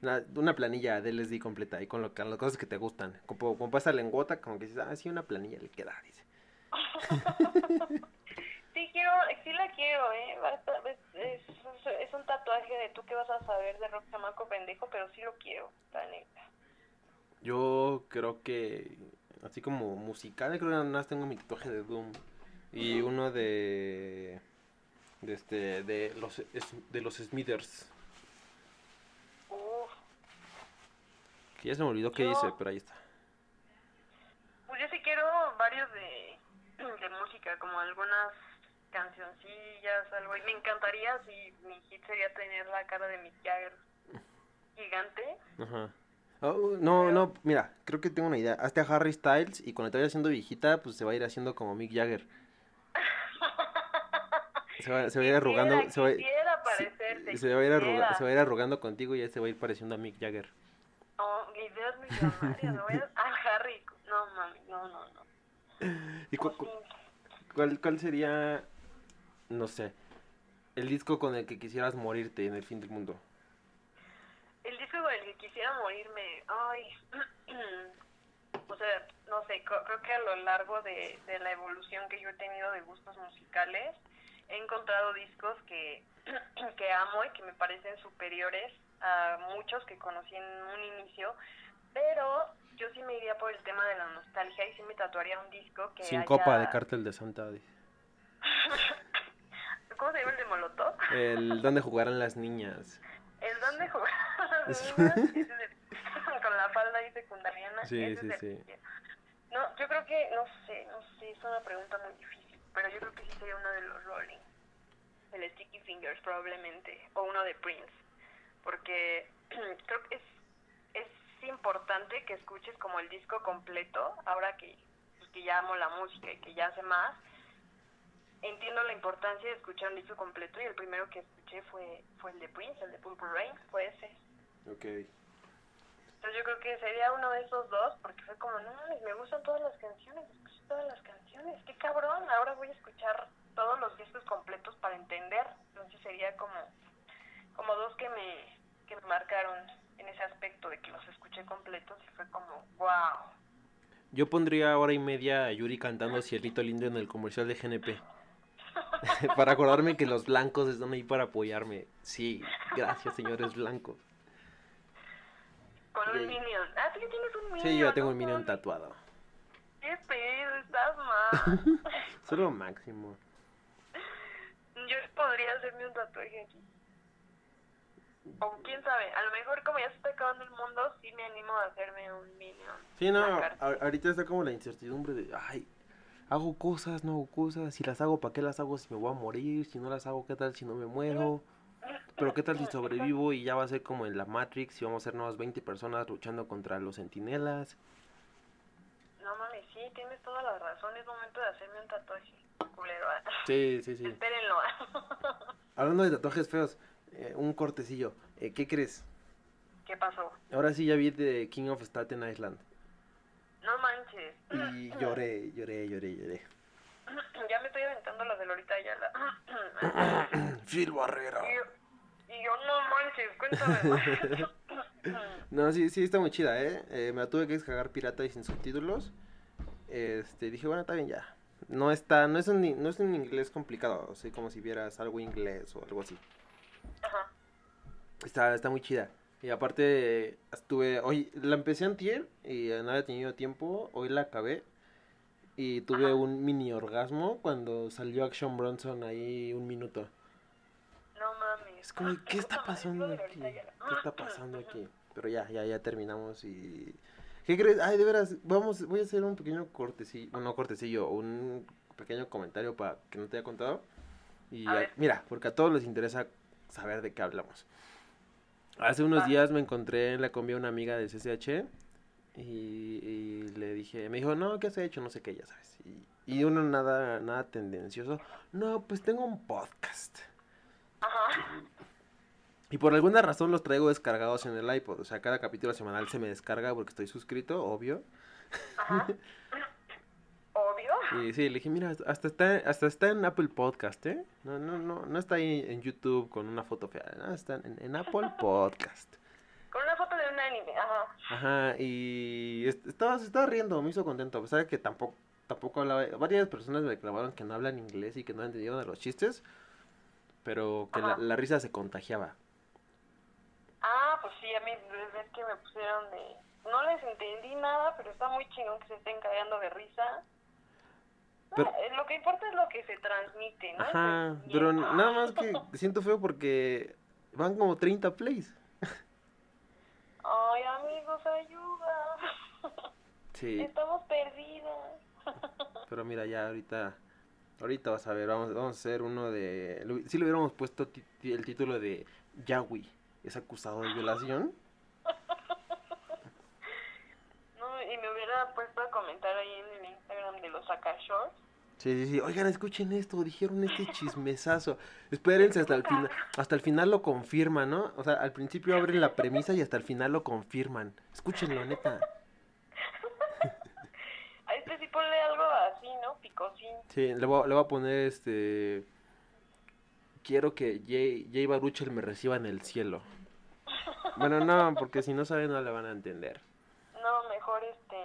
una, una planilla de LSD completa, y con, lo, con las cosas que te gustan. Como, como pasa lengüota, como que dices, ah, sí, una planilla le queda, dice. Sí la quiero, ¿eh? Es, es, es un tatuaje de tú que vas a saber de rock chamaco pendejo, pero sí lo quiero, la neta. Yo creo que, así como musical, creo que nada más tengo mi tatuaje de Doom. Y uno de, de este, de los, de los Smithers. Uf, Que ya se me olvidó qué dice, pero ahí está. pues yo sí quiero varios de, de música, como algunas cancioncillas, algo. Y me encantaría si mi hit sería tener la cara de Mick Jagger gigante. Ajá. Oh, no, no, mira, creo que tengo una idea. Hazte a Harry Styles y cuando te vaya haciendo viejita, pues se va a ir haciendo como Mick Jagger. Se va, se va a ir arrugando, Quisiera, se va, se- va a ir arruga- quisiera. se va a ir arrugando contigo y ya se va a ir pareciendo a Mick Jagger. No, ideas millonarias, no voy a... Ah, Harry, no mami, no, no, no. ¿Y cu- cu- sí. cuál, cuál sería, no sé, el disco con el que quisieras morirte en el fin del mundo? El disco con el que quisiera morirme, ay, o sea, no sé, creo que a lo largo de, de la evolución que yo he tenido de gustos musicales, he encontrado discos que, que amo y que me parecen superiores a muchos que conocí en un inicio, pero yo sí me iría por el tema de la nostalgia y sí me tatuaría un disco que Sin haya- copa de cártel de Santa. ¿Cómo se llama el de Molotov? El donde jugarán las niñas. ¿El dónde jugar Es- con la falda ahí secundariana? Sí, sí, sí. No, yo creo que, no sé, no sé, es una pregunta muy difícil, pero yo creo que sí sería uno de los Rolling. El Sticky Fingers probablemente, o uno de Prince, porque creo que es, es importante que escuches como el disco completo, ahora que, pues, que ya amo la música y que ya sé más. Entiendo la importancia de escuchar un disco completo y el primero que escuché fue, fue el de Prince, el de Purple Rain, fue ese. Ok. Entonces yo creo que sería uno de esos dos, porque fue como, no mames, me gustan todas las canciones, escuché todas las canciones, qué cabrón, ahora voy a escuchar todos los discos completos para entender. Entonces sería como, como dos que me, que me marcaron en ese aspecto de que los escuché completos y fue como, wow. Yo pondría hora y media a Yuri cantando Cielito Lindo en el comercial de GNP. para acordarme que los blancos están ahí para apoyarme. Sí, gracias, señores blancos. Con un minion. Ah, tú ya tienes un minion. Sí, yo ya tengo el minion tatuado. ¿Qué pedo? Estás mal. Solo máximo. Yo podría hacerme un tatuaje aquí. O quién sabe, a lo mejor como ya se está acabando el mundo, sí me animo a hacerme un minion. Sí, no, ahorita está como la incertidumbre de, ay, hago cosas, no hago cosas, si las hago, ¿para qué las hago si me voy a morir? Si no las hago, ¿qué tal si no me muero? Pero ¿qué tal si sobrevivo y ya va a ser como en la Matrix y vamos a ser nuevas 20 personas luchando contra los sentinelas? No mames, sí, tienes toda la razón, es momento de hacerme un tatuaje. Culero. ah. Sí, sí, sí. Espérenlo. ah. Hablando de tatuajes feos, eh, un cortecillo, eh, ¿qué crees? ¿Qué pasó? Ahora sí ya vi de King of Staten Island No manches. y lloré, lloré, lloré, lloré. Ya me estoy aventando la de Lolita Ayala. Phil Barrera. Y yo, y yo, no manches, cuéntame. No, sí, sí, está muy chida, ¿eh? Eh, me la tuve que descargar pirata y sin subtítulos. Este, dije, bueno, está bien ya. No está, no es un, no es un inglés complicado, así como si vieras algo inglés o algo así. Ajá. Está, está muy chida. Y aparte, estuve, hoy, la empecé antier y no había tenido tiempo, hoy la acabé. Y tuve Ajá. un mini orgasmo cuando salió Action Bronson ahí un minuto. No mames. Es como, ¿qué está pasando aquí? ¿Qué está pasando aquí? Pero ya, ya, ya terminamos y... ¿Qué crees? Ay, de veras, vamos, voy a hacer un pequeño cortecillo, bueno, no cortecillo, un pequeño comentario para que no te haya contado. Y A mira, porque a todos les interesa saber de qué hablamos. Hace unos Va. días me encontré en la combi a una amiga de CCH y, y le dije, me dijo, no, ¿qué has hecho? No sé qué, ya sabes. Y, y uno nada, nada tendencioso. No, pues tengo un podcast. Ajá. Y por alguna razón los traigo descargados en el iPod. O sea, cada capítulo semanal se me descarga porque estoy suscrito, obvio. Ajá. Y sí, le dije, mira, hasta está, hasta está en Apple Podcast, ¿eh? No, no, no, no está ahí en YouTube con una foto fea. No, está en, en Apple Podcast. Con una foto de un anime. Ajá. Ajá, y est- estaba, se estaba riendo, me hizo contento. A pesar de que tampoco, tampoco hablaba. Varias personas me reclamaron que no hablan inglés y que no entendieron de los chistes. Pero que la, la risa se contagiaba. Ah, pues sí, a mí es que me pusieron de... No les entendí nada, pero está muy chingón que se estén cagando de risa. Pero- eh, lo que importa es lo que se transmite, ¿no? Ajá, El pero nada más que siento feo porque van como 30 plays. Ay, amigos, ayuda. Sí, Estamos perdidas. pero mira, ya ahorita, ahorita vas a ver, vamos, vamos a hacer uno de, si le hubiéramos puesto el título de Yahweh es acusado de violación. No, y me hubiera puesto a comentar ahí en el Instagram de los Saka Shorts. Sí, sí, sí, oigan, escuchen esto, dijeron este chismesazo. Espérense hasta el final, hasta el final lo confirman, ¿no? O sea, al principio abren la premisa y hasta el final lo confirman. Escúchenlo, neta. A este sí ponle algo así, ¿no? Picosín. Sí, le voy, le voy a poner este. Quiero que Jay, Jay Baruchel me reciba en el cielo. Bueno, no, porque si no saben no le van a entender. No, mejor este...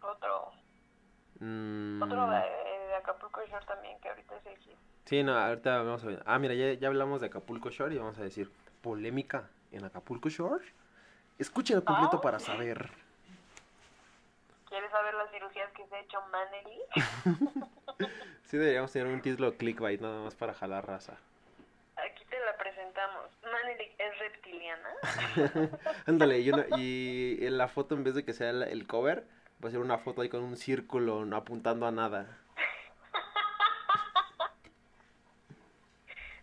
Otro... Mm, Otro de, de Acapulco Shore también, que ahorita es el hit. sí, no, ahorita vamos a ver. Ah, mira, ya, ya hablamos de Acapulco Shore y vamos a decir polémica en Acapulco Shore. Escuchen el completo Ah. para saber. ¿Quieres saber las cirugías que se ha hecho Manely? Sí, deberíamos tener un título clickbait nada más para jalar raza. Aquí te la presentamos. Manely es reptiliana. Ándale, y, una- y en la foto en vez de que sea el, el cover, va a ser una foto ahí con un círculo no apuntando a nada.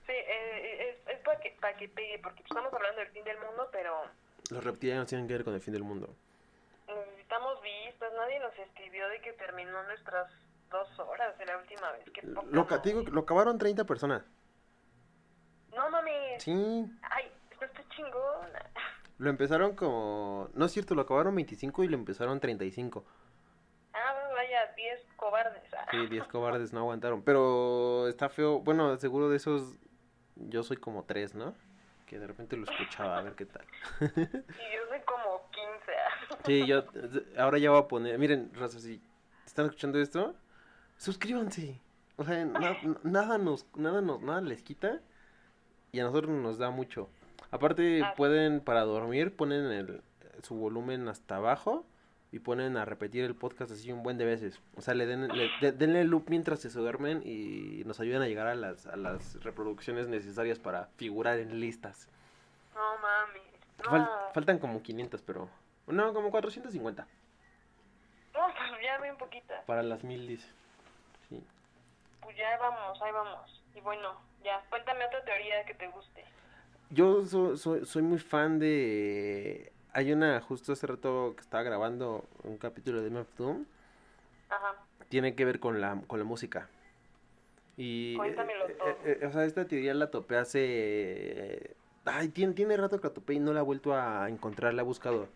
Sí, eh, es, es para que, para que pegue, porque estamos hablando del fin del mundo, pero los reptilianos tienen que ver con el fin del mundo. Necesitamos vistas, nadie nos escribió de que terminó nuestras dos horas de la última vez. Qué poca Lo, te digo, madre. lo acabaron 30 personas. No mames. Sí, Ay, esto está chingona. Lo empezaron como... No es cierto, lo acabaron 25 y lo empezaron 35. Ah, vaya, 10 cobardes. Sí, 10 cobardes no aguantaron. Pero está feo. Bueno, seguro de esos yo soy como 3, ¿no? Que de repente lo escuchaba a ver qué tal. Y yo soy como 15. ah. Sí, yo ahora ya voy a poner... Miren, raza, si están escuchando esto, suscríbanse. O sea, na- nada nos nada nos nada les quita y a nosotros nos da mucho. Aparte Ah. pueden para dormir ponen el su volumen hasta abajo y ponen a repetir el podcast así un buen de veces. O sea, le den le, de- denle loop mientras se duermen y nos ayudan a llegar a las a las reproducciones necesarias para figurar en listas. No. Fal- faltan como 500, pero no, como 450 No, pues ya bien poquita. para las mil dice. Sí. Pues ya vamos, ahí vamos. Y bueno, ya, cuéntame otra teoría que te guste. Yo so- soy, soy muy fan de... Hay una, justo hace rato que estaba grabando un capítulo de of Doom, Ajá. tiene que ver con la, con la música. Y... Cuéntamelo eh, todo. eh, eh, o sea, esta teoría la topé hace... Ay, tiene, tiene rato que la topé y no la he vuelto a encontrar, la he buscado.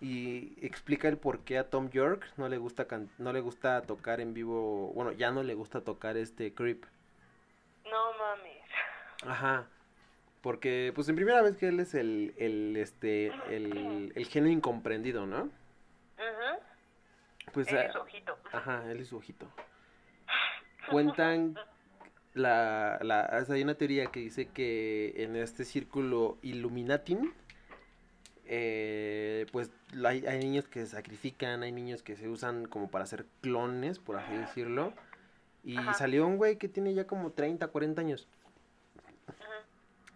Y explica el por qué a Tom York no le gusta can- no le gusta tocar en vivo, bueno, ya no le gusta tocar este Creep. No mames. Ajá. Porque, pues, en primera vez que él es el, el, este, el, el genio incomprendido, ¿no? Ujú. Pues, Eres ah, ojito. ajá, él es su ojito. Cuentan la, la, hay una teoría que dice que en este círculo Illuminatin, eh, pues, hay, hay niños que se sacrifican, hay niños que se usan como para hacer clones, por así decirlo. Y Ajá. salió un güey que tiene ya como 30, 40 años.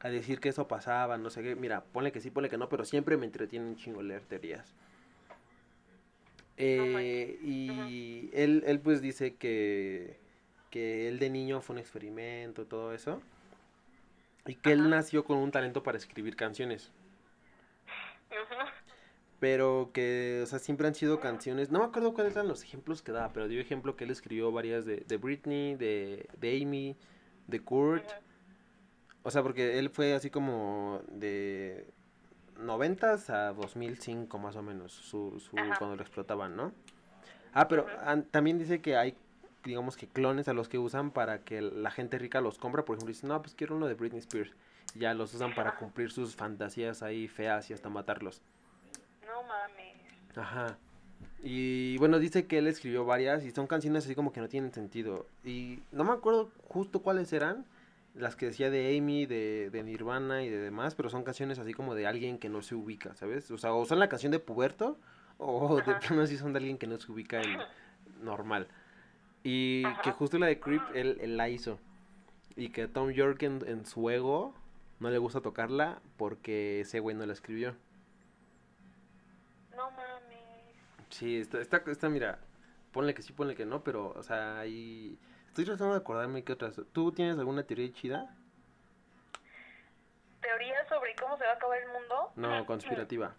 A decir que eso pasaba, no sé qué. Mira, ponle que sí, ponle que no, pero siempre me entretiene un chingo leer teorías. Eh, y él, él pues dice que, que él de niño fue un experimento, todo eso. Y que él nació con un talento para escribir canciones. Pero que, o sea, siempre han sido canciones. No me acuerdo cuáles eran los ejemplos que daba, pero dio ejemplo que él escribió varias de, de Britney, de, de Amy, de Kurt. O sea, porque él fue así como de 90 a 2005 más o menos, su, su, cuando lo explotaban, ¿no? Ah, pero an- también dice que hay, digamos que clones a los que usan para que la gente rica los compra. Por ejemplo, dicen, no, pues quiero uno de Britney Spears. Y ya los usan para cumplir sus fantasías ahí feas y hasta matarlos. No mames. Ajá. Y bueno, dice que él escribió varias y son canciones así como que no tienen sentido. Y no me acuerdo justo cuáles eran, las que decía de Amy, de, de Nirvana y de demás, pero son canciones así como de alguien que no se ubica, ¿sabes? O sea, o son la canción de Puberto o de Ajá. plano sí son de alguien que no se ubica en normal. Y que justo la de Creep él, él la hizo. Y que Tom York en, en su ego no le gusta tocarla porque ese güey no la escribió. No mames. Sí, está, está, está, mira, ponle que sí, ponle que no, pero, o sea, ahí... Estoy tratando de acordarme qué otras... ¿Tú tienes alguna teoría chida? ¿Teoría sobre cómo se va a acabar el mundo? No, conspirativa.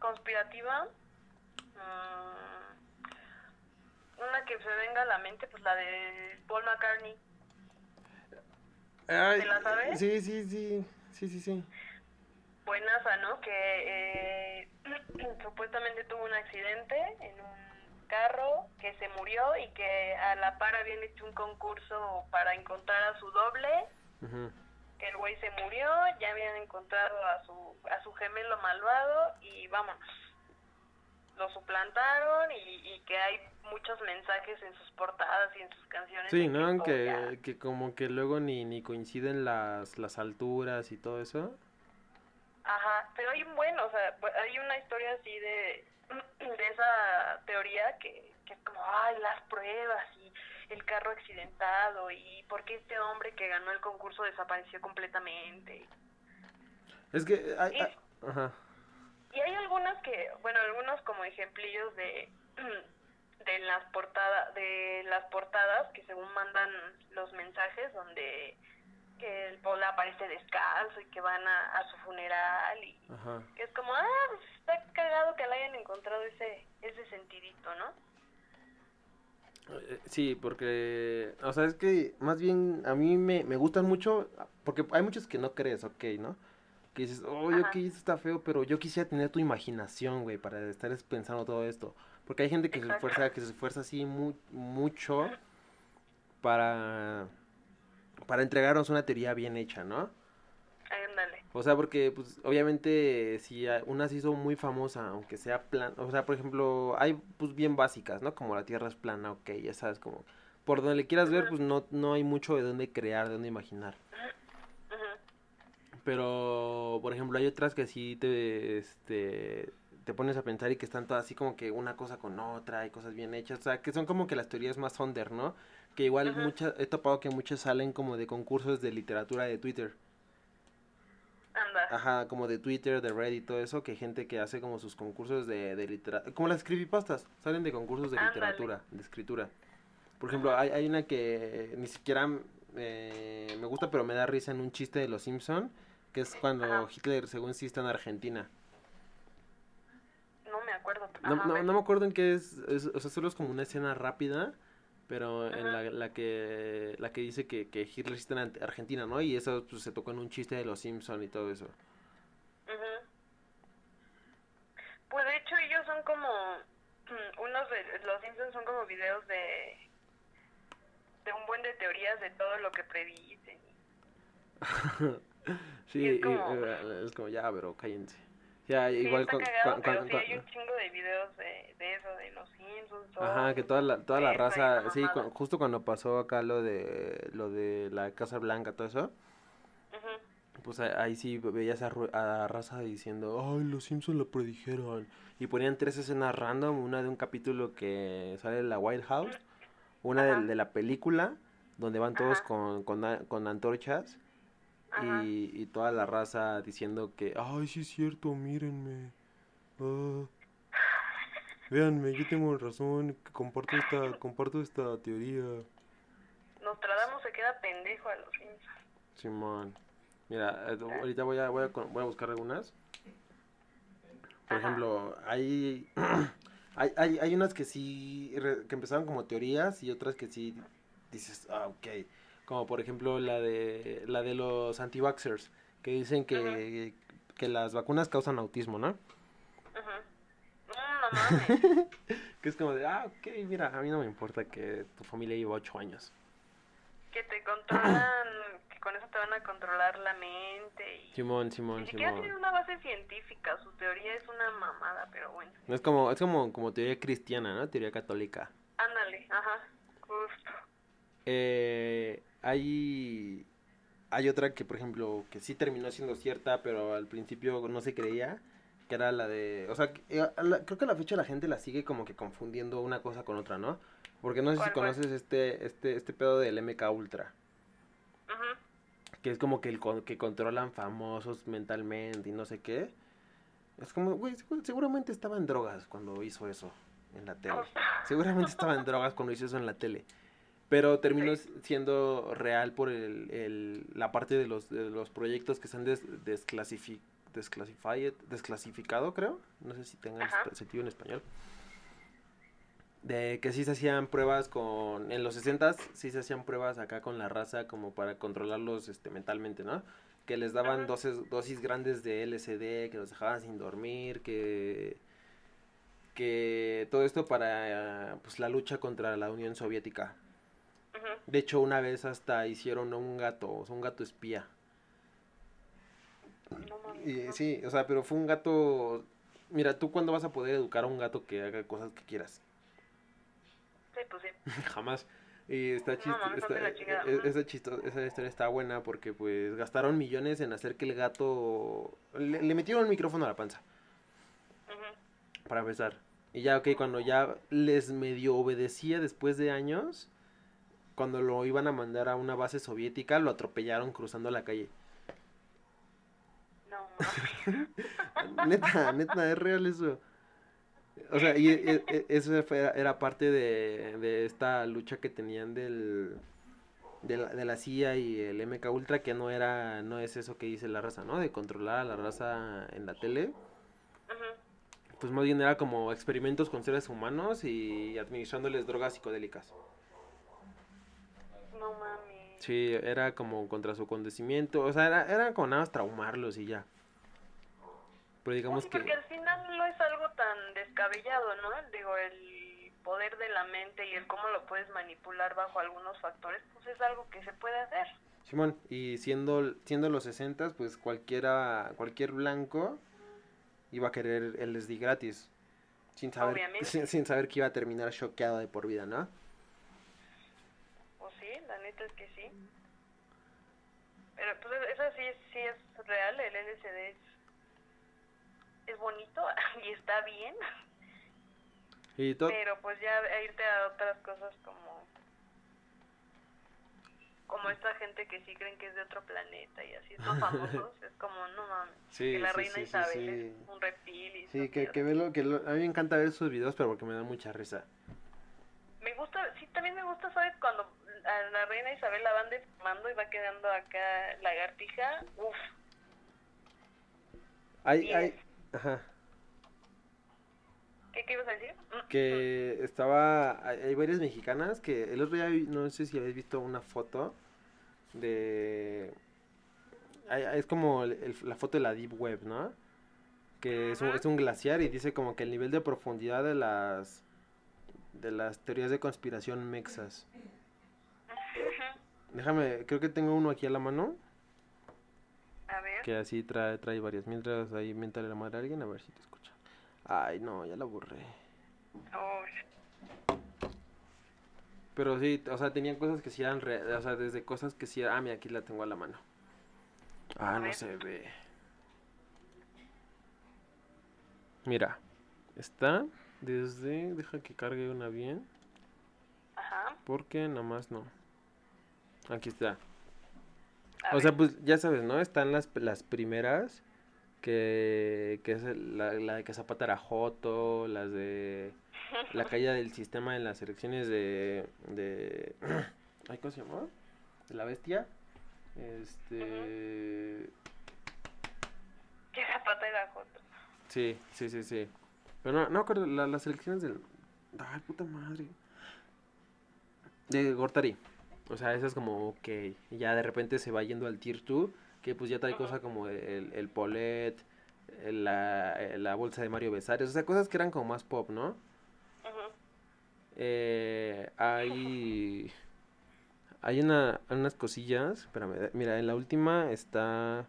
Conspirativa. Mm, una que se venga a la mente, pues la de Paul McCartney. Ay, ¿Te la sabes? Sí, sí, sí, sí, sí, sí. Buenaza, ¿no? Que eh, supuestamente tuvo un accidente en un carro, que se murió y que a la par habían hecho un concurso para encontrar a su doble, que el güey se murió, ya habían encontrado a su, a su gemelo malvado y vámonos. Lo suplantaron y, y que hay muchos mensajes en sus portadas y en sus canciones. Sí, ¿no? que, Que, "Oiga, que como que luego ni, ni coinciden las, las alturas y todo eso. Ajá, pero hay un buen, o sea, hay una historia así de, de esa teoría que, que es como, ay, las pruebas y el carro accidentado y por qué este hombre que ganó el concurso desapareció completamente. Es que... hay- ajá. Y hay algunas que, bueno, algunos como ejemplillos de, de las portadas, de las portadas que según mandan los mensajes donde que el Paul aparece descalzo y que van a, a su funeral y Ajá. que es como, ah, pues está cagado que le hayan encontrado ese, ese sentidito, ¿no? Eh, Sí, porque, o sea, es que más bien a mí me, me gustan mucho, porque hay muchos que no crees, ok, ¿no? Que dices, oh, yo que esto está feo, pero yo quisiera tener tu imaginación, güey, para estar es- pensando todo esto. Porque hay gente que se esfuerza, que se esfuerza así mu- mucho para, para entregarnos una teoría bien hecha, ¿no? Ándale. O sea, porque, pues, obviamente, si una se hizo muy famosa, aunque sea plan, o sea, por ejemplo, hay, pues, bien básicas, ¿no? Como la Tierra es plana, ok, ya sabes, como, por donde le quieras ver, pues, no, no hay mucho de dónde crear, de dónde imaginar. Ujú. Pero, por ejemplo, hay otras que sí te, este, te pones a pensar y que están todas así como que una cosa con otra y cosas bien hechas, o sea, que son como que las teorías más under, ¿no? Que igual Ujú. muchas, he topado que muchas salen como de concursos de literatura de Twitter. Anda. Ajá, como de Twitter, de Reddit, todo eso, que gente que hace como sus concursos de, de literatura, como las creepypastas, salen de concursos de Ándale. literatura, de escritura. Por ejemplo, hay, hay una que ni siquiera eh, me gusta, pero me da risa en un chiste de Los Simpson, que es cuando Ajá. Hitler, según sí, está en Argentina. No me acuerdo. No, Ajá, no, ven. no me acuerdo en qué es, es- o sea, solo es como una escena rápida, pero en la, la que la que dice que, que Hitler está en Argentina, ¿no? Y eso pues, se tocó en un chiste de Los Simpson y todo eso. Pues de hecho ellos son como unos de los Simpsons son como videos de de un buen de teorías de todo lo que predicen. Sí, Y es como- eh, es como ya, pero cállense. Ya, Sí, igual está cagado, pero sí hay un chingo de videos de, de eso, de los Simpsons. Ajá, que toda la, toda la raza, sí, cu- justo cuando pasó acá lo de lo de la Casa Blanca, todo eso, pues ahí sí veías a, a raza diciendo, ay, los Simpsons lo predijeron. Y ponían tres escenas random, una de un capítulo que sale de la White House, una de, de la película, donde van todos con, con, con antorchas. Y, y toda la raza diciendo que, ay, sí es cierto, mírenme. Ah, véanme, yo tengo razón, comparto esta, comparto esta teoría. Nostradamus se queda pendejo a los Simpsons. Simón. Mira, eh, ahorita voy a, voy a, voy a buscar algunas. Por Ajá. ejemplo, hay, hay, hay, hay unas que sí, que empezaron como teorías y otras que sí dices, ah, ok. Como por ejemplo la de, la de los anti-vaxxers, que dicen que, que las vacunas causan autismo, ¿no? Mames. Que es como de, ah, ok, mira, a mí no me importa que tu familia lleva ocho años. que te controlan, que con eso te van a controlar la mente y Simón, Simón, ni siquiera Simón. tiene una base científica, su teoría es una mamada, pero bueno. Es como, es como, como teoría cristiana, ¿no? Teoría católica. Ándale, ajá, justo. Eh, hay, hay otra que, por ejemplo, que sí terminó siendo cierta, pero al principio no se creía, que era la de, o sea, eh, creo que a la fecha la gente la sigue como que confundiendo una cosa con otra, ¿no? Porque no sé si conoces este, este, este pedo del MK Ultra, que es como que el que controlan famosos mentalmente y no sé qué. Es como, güey, seguramente estaba en drogas cuando hizo eso en la tele. Seguramente estaba en drogas cuando hizo eso en la tele. Pero terminó siendo real por el, el- la parte de los, de los proyectos que se han des, desclasifi- desclasificado, creo. No sé si tengan sentido en español. De que sí se hacían pruebas con... En los 60 sí se hacían pruebas acá con la raza como para controlarlos este, mentalmente, ¿no? Que les daban dosis, dosis grandes de LSD, que los dejaban sin dormir, que... Que todo esto para pues, la lucha contra la Unión Soviética. De hecho, una vez hasta hicieron un gato, o sea, un gato espía. No mames. Y, no. sí, o sea, pero fue un gato... Mira, ¿tú cuándo vas a poder educar a un gato que haga cosas que quieras? Sí, pues sí. Jamás. Y está No, chist- mames, está- son de la chingada. e- Ujú. esa, chisto- esa historia está buena porque pues gastaron millones en hacer que el gato... Le, le metieron el micrófono a la panza, para empezar. Y ya, ok, cuando ya les medio obedecía después de años, cuando lo iban a mandar a una base soviética, lo atropellaron cruzando la calle. No. Neta, neta, es real eso. O sea, y e- e- eso fue- era parte de, de esta lucha que tenían del de la, de la CIA y el MK Ultra que no era, no es eso que dice la raza, ¿no? De controlar a la raza en la tele. Pues más bien era como experimentos con seres humanos y administrándoles drogas psicodélicas. No mames. Sí, era como contra su acontecimiento, o sea, era, era como nada más traumarlos y ya. Pero digamos Sí, que... porque al final no es algo tan descabellado, ¿no? Digo, el poder de la mente y el cómo lo puedes manipular bajo algunos factores, pues es algo que se puede hacer. Simón, y siendo, siendo los 60, pues cualquiera, cualquier blanco iba a querer el SD gratis. Sin saber, sin, sin saber que iba a terminar choqueado de por vida, ¿no? Neta es que sí. Pero pues eso sí, es- sí es real, el LSD es, es bonito y está bien, Y pero pues ya irte a otras cosas como como esta gente que sí creen que es de otro planeta y así, estos famosos, es como, no mames, Sí, que la sí, reina sí, Isabel es un reptil y sí, que, que verlo, que lo- a mí me encanta ver sus videos, pero porque me da mucha risa. Me gusta, sí, también me gusta, ¿sabes? Cuando a la reina Isabel la van deformando y va quedando acá lagartija, uff, Hay, hay, ajá, ¿qué, ¿qué ibas a decir? Mm, que estaba, hay, hay varias mexicanas que el otro día, no sé si habéis visto una foto de, hay- es como el- el- la foto de la Deep Web, ¿no? Que es un, es un glaciar y dice como que el nivel de profundidad de las, de las teorías de conspiración mexas. Déjame, creo que tengo uno aquí a la mano, A ver, que así trae, trae varias. Mientras ahí mientale la madre a alguien, a ver si te escucha. Ay, no, ya la borré. Uy, Pero sí, o sea, tenían cosas que sí eran re- o sea, desde cosas que sí, ah, mira, aquí la tengo a la mano. Ah, A no ver. se ve. Mira, está desde, deja que cargue una bien, ajá, porque nada más no. Aquí está. a O sea, pues ya sabes, ¿no? Están las, las primeras, que, que es la, la de que Zapata era Joto, las de la caída del sistema en las elecciones de, de ay, ¿cómo se llamó? De la bestia. Este, ¿Qué zapata era Joto? sí, sí, sí, sí. Pero no, no acuerdo, la- las elecciones del, ay, puta madre. De Gortari. O sea, eso es como, ok, ya de repente se va yendo al tier 2, que pues ya trae cosas como el, el Polet, el- la, eh, la bolsa de Mario Besares, o sea, cosas que eran como más pop, ¿no? Ujú. Eh, hay hay una, unas cosillas, espérame, mira, en la última está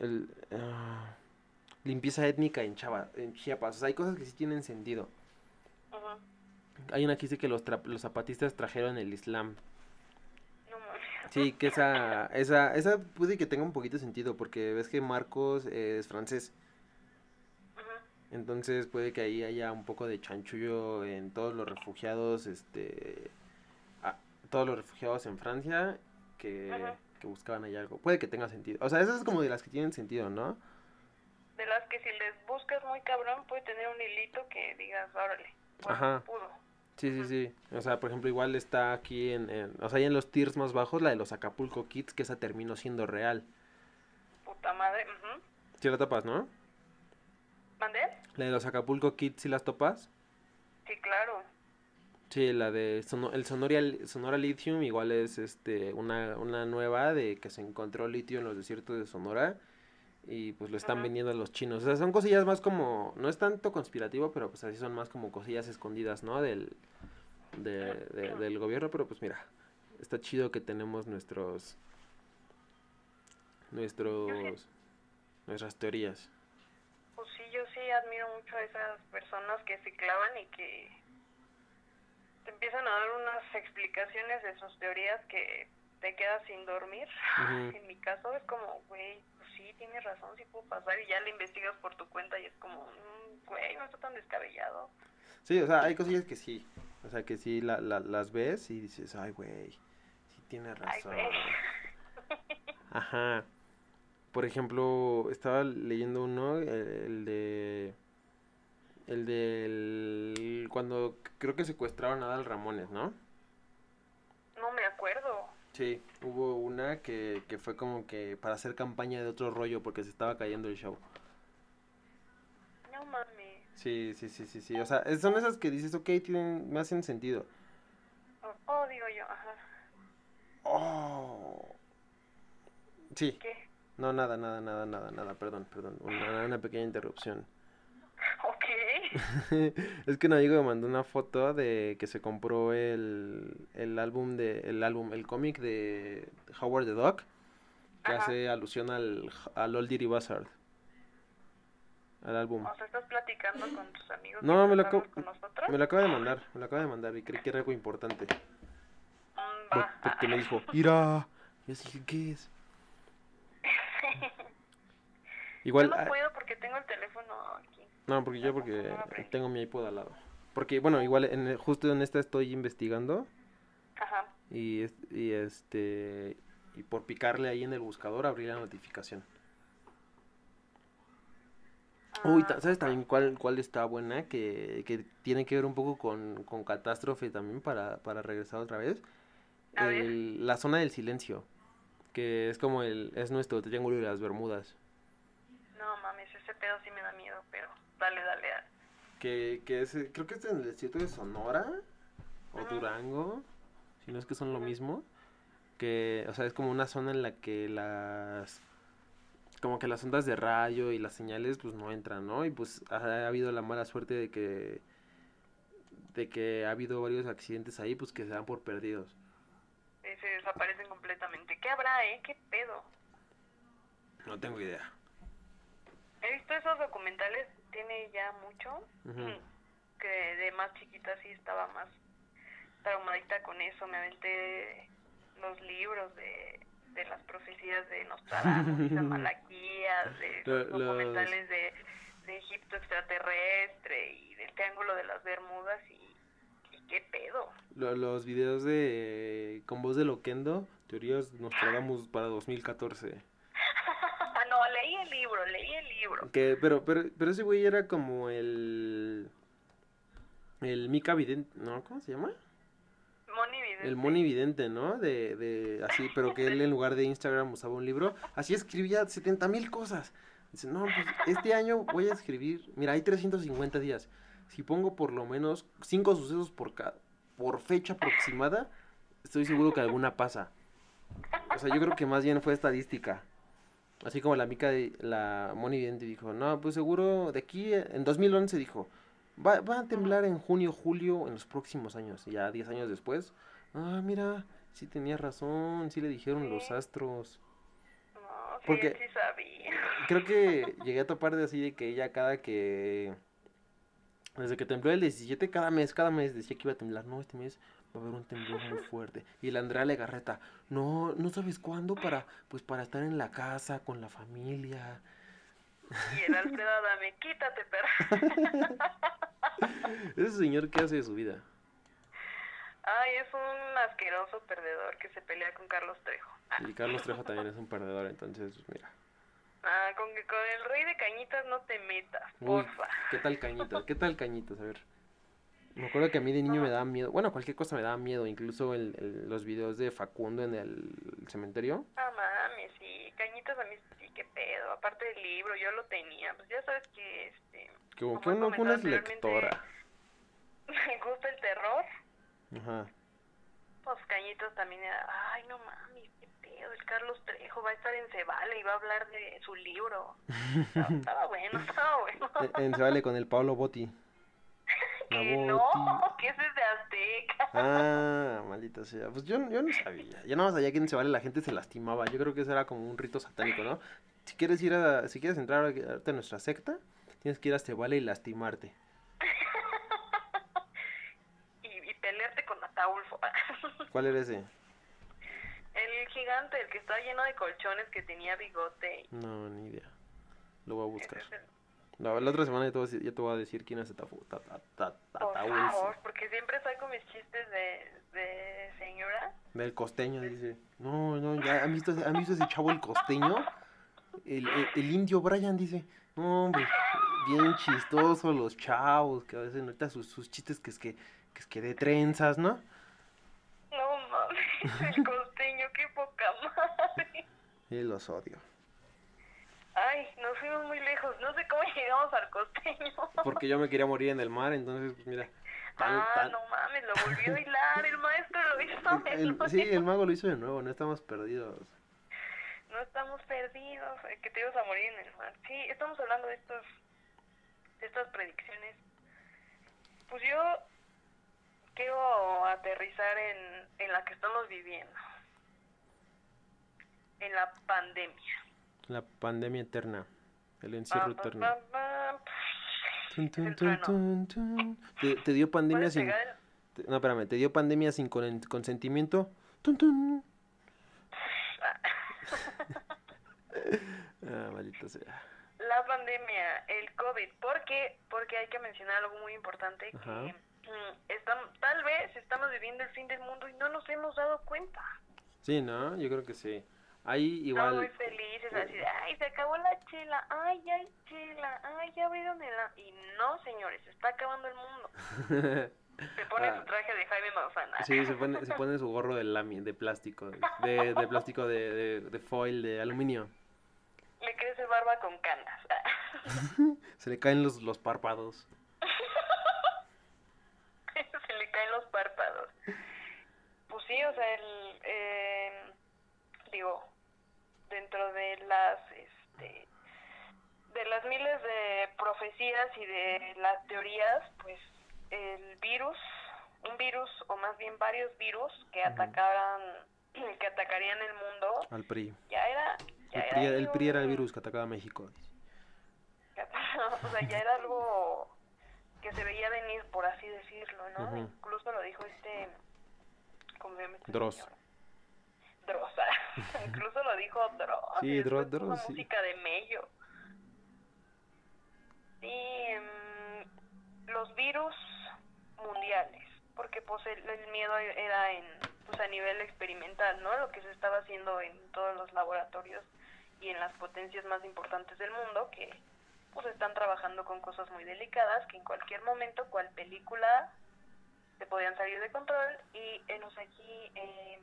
el, ah, limpieza étnica en, Chava, en Chiapas, o sea, hay cosas que sí tienen sentido. Hay una que dice que los, tra- los zapatistas trajeron el Islam. No. Sí, que esa, esa, esa puede que tenga un poquito de sentido, porque ves que Marcos eh, es francés. Ujú. Entonces puede que ahí haya un poco de chanchullo en todos los refugiados, este, a- todos los refugiados en Francia que, que buscaban ahí algo. Puede que tenga sentido. O sea, esas es como de las que tienen sentido, ¿no? De las que si les buscas muy cabrón puede tener un hilito que digas, órale, Ajá. pudo. Sí, sí, sí. O sea, por ejemplo, igual está aquí en, en- o sea, ahí en los tiers más bajos, la de los Acapulco Kids, que esa terminó siendo real. Puta madre. ujú. Sí la topas, ¿no? ¿Mandé? La de los Acapulco Kids, ¿sí las topas? Sí, claro. Sí, la de Sono- el Sonoria, Sonora Lithium igual es este una, una nueva de que se encontró litio en los desiertos de Sonora y pues lo están Ajá. vendiendo a los chinos. O sea, son cosillas más como, no es tanto conspirativo, pero pues así son más como cosillas escondidas, ¿no? Del, de, de- del gobierno, pero pues mira, está chido que tenemos nuestros, nuestros, nuestras teorías. Pues sí, yo sí admiro mucho a esas personas que se clavan y que te empiezan a dar unas explicaciones de sus teorías que te quedas sin dormir. En mi caso es como, güey, tienes razón, sí puedo pasar y ya le investigas por tu cuenta y es como, "Mm, güey, no está tan descabellado. Sí, o sea, hay cosillas que sí, o sea, que sí la, la- las ves y dices, ay, güey, sí tiene razón. Ajá. Por ejemplo, estaba leyendo uno, el, el de... El del... Cuando creo que secuestraron a Adal Ramones, ¿no? Sí, hubo una que, que fue como que para hacer campaña de otro rollo porque se estaba cayendo el show. No mames. Sí, sí, sí, sí, sí. O sea, son esas que dices, ok, tienen, me hacen sentido. Oh, oh, digo yo, ajá. Oh. Sí, ¿Qué? no, nada, nada, nada, nada, nada, perdón, perdón. Una, una pequeña interrupción. Es que un amigo me mandó una foto de que se compró el, el álbum de, el álbum, el cómic de Howard the Duck, que Ajá. hace alusión al, al Old Dirty Bastard. Al álbum. O sea, estás platicando con tus amigos. No, me lo, acabo, me lo acaba de mandar, me lo acaba de mandar y creí que era algo importante. Mm, va. porque me dijo, mira. Yo así dije, ¿qué es? Igual, Yo no ah, puedo porque tengo el teléfono aquí. No, porque yo porque tengo mi iPod al lado. Porque, bueno, igual en justo en esta estoy investigando Ajá. y, es- y este y por picarle ahí en el buscador abrí la notificación. Uy, Ah, ¿sabes también cuál, cuál está buena? Que, que tiene que ver un poco con, con catástrofe también para, para regresar otra vez. El- la zona del silencio, que es como el, es nuestro triángulo de las Bermudas. No mames, ese pedo sí me da miedo, pero dale, dale. Que, que es, creo que es en el desierto de Sonora o. Durango, si no es que son lo mismo. Que, o sea, es como una zona en la que las, como que las ondas de radio y las señales pues no entran, ¿no? Y pues ha, ha habido la mala suerte de que, de que ha habido varios accidentes ahí, pues que se dan por perdidos. Eh, Se desaparecen completamente. ¿Qué habrá, eh? ¿Qué pedo? No tengo idea. He visto esos documentales, tiene ya mucho, Ujú. que de más chiquita sí estaba más traumadita con eso. Me aventé los libros de, de las profecías de Nostradamus, de Malaquías, de Lo- los los- documentales de, de Egipto extraterrestre y del Triángulo de las Bermudas y, y qué pedo. Lo- los videos de con voz de Loquendo, teorías Nostradamus para 2014. no, leí el libro, leí el libro. Que, pero, pero, pero ese güey era como el. El Mika Vidente, ¿no? ¿Cómo se llama? Moni Vidente. El Moni Vidente, ¿no? De, de, así, pero que él en lugar de Instagram usaba un libro. Así escribía 70 mil cosas. Dice, no, pues este año voy a escribir. Mira, hay 350 días. Si pongo por lo menos 5 sucesos por, ca- por fecha aproximada, estoy seguro que alguna pasa. O sea, yo creo que más bien fue estadística. Así como la mica de la Moni Vidente dijo, no, pues seguro de aquí, en 2011 dijo, va, va a temblar en junio, julio, en los próximos años. Y ya 10 años después, ah, mira, sí tenía razón, sí le dijeron los astros. No, sí, Porque- sí sabía. Creo que llegué a topar de así de que ella cada que... Desde que tembló el 17, cada mes, cada mes decía que iba a temblar. No, este mes va a haber un temblor muy fuerte. Y la Andrea Legarreta, no, no sabes cuándo para, pues para estar en la casa, con la familia. Y el Alfredo Adame, quítate, perra. Ese señor, ¿qué hace de su vida? Ay, es un asqueroso perdedor que se pelea con Carlos Trejo. Ah, Y Carlos Trejo también es un perdedor, entonces, mira. Ah, con que con el rey de cañitas no te metas, Uy, porfa. ¿qué tal cañitas? ¿Qué tal cañitas? A ver. Me acuerdo que a mí de niño me daba miedo. Bueno, cualquier cosa me daba miedo. Incluso el, el- los videos de Facundo en el cementerio. Ah, mames, sí, cañitas a mí sí, qué pedo. Aparte del libro, yo lo tenía. Pues ya sabes que, este, Como Como que uno, uno es lectora. me gusta el terror. Ajá. Pues cañitas también ay, no mames, El Carlos Trejo va a estar en Cebale y va a hablar de su libro. Estaba, estaba bueno, estaba bueno. En, Vale con el Pablo Botti. Que no, que ese es de Azteca. Ah, maldita sea. Pues yo, yo no sabía. Yo nada más sabía que en Se Vale la gente se lastimaba. Yo creo que eso era como un rito satánico, ¿no? Si quieres ir a, si quieres entrar a, a nuestra secta, tienes que ir a Se Vale y lastimarte. y, y pelearte con Ataulfo. ¿Cuál era ese? El gigante, el que está lleno de colchones, que tenía bigote. No, ni idea. Lo voy a buscar. La, la otra semana ya te, voy a, decir- ya te voy a decir quién es Atafu- ta- ta- ta- Por favor, porque siempre saco mis chistes de, de señora. Del costeño, dice. No, no, ya han visto, ese- ¿han visto ese chavo el costeño? El, el, el indio Brian dice. No, hombre, bien chistoso los chavos, que a veces nota sus, sus chistes que es que, que es que de trenzas, ¿no? No mames, el costeño, Y los odio. Ay, nos fuimos muy lejos. No sé cómo llegamos al costeño. Porque yo me quería morir en el mar, entonces, pues mira. Ah, no mames, lo volvió a hilar. El maestro lo hizo. de el- nuevo. sí, el mago lo hizo de nuevo, no estamos perdidos. No estamos perdidos. eh, Que te ibas a morir en el mar. Sí, estamos hablando de estos, de estas predicciones. Pues yo quiero aterrizar en, en la que estamos viviendo. En la pandemia. La pandemia eterna. El encierro Pa, eterno. pa, pa. ¿Te, te dio pandemia ¿Puedes sin... el- No, espérame, ¿te dio pandemia sin con- consentimiento? Tun, tun. Ah, maldita sea. La pandemia, el COVID, ¿por qué? Porque hay que mencionar algo muy importante que Ajá. mm, estamos, tal vez estamos viviendo el fin del mundo y no nos hemos dado cuenta. Sí, ¿no? Yo creo que sí. Ahí Estamos muy igual... felices, así de, ay, se acabó la chela, ay, ya hay chela, ay, ya abrieron el... a-". Y no, señores, se está acabando el mundo. Se pone Ah. su traje de Jaime Maussan. Sí, se pone, se pone su gorro de lami, de plástico, de, de plástico de, de, de foil, de aluminio. Le crece barba con canas. Se le caen los, los párpados. se le caen los párpados. Pues sí, o sea, el, eh, digo, dentro de las, este, de las miles de profecías y de las teorías, pues el virus, un virus o más bien varios virus que Ujú. atacaran, que atacarían el mundo, Al PRI. ya era, ya El era PRI, el PRI era el virus que atacaba a México. o sea, ya era algo que se veía venir, por así decirlo, ¿no? Incluso lo dijo este, ¿cómo se llama este Dross. señor? Ah. incluso lo dijo Dross. Sí, y Dross- Dross, sí. música de Mello. Sí, em, los virus mundiales, porque pues el, el miedo era en, pues a nivel experimental, ¿no? Lo que se estaba haciendo en todos los laboratorios y en las potencias más importantes del mundo que pues están trabajando con cosas muy delicadas que en cualquier momento, cual película, se podían salir de control y enos aquí eh,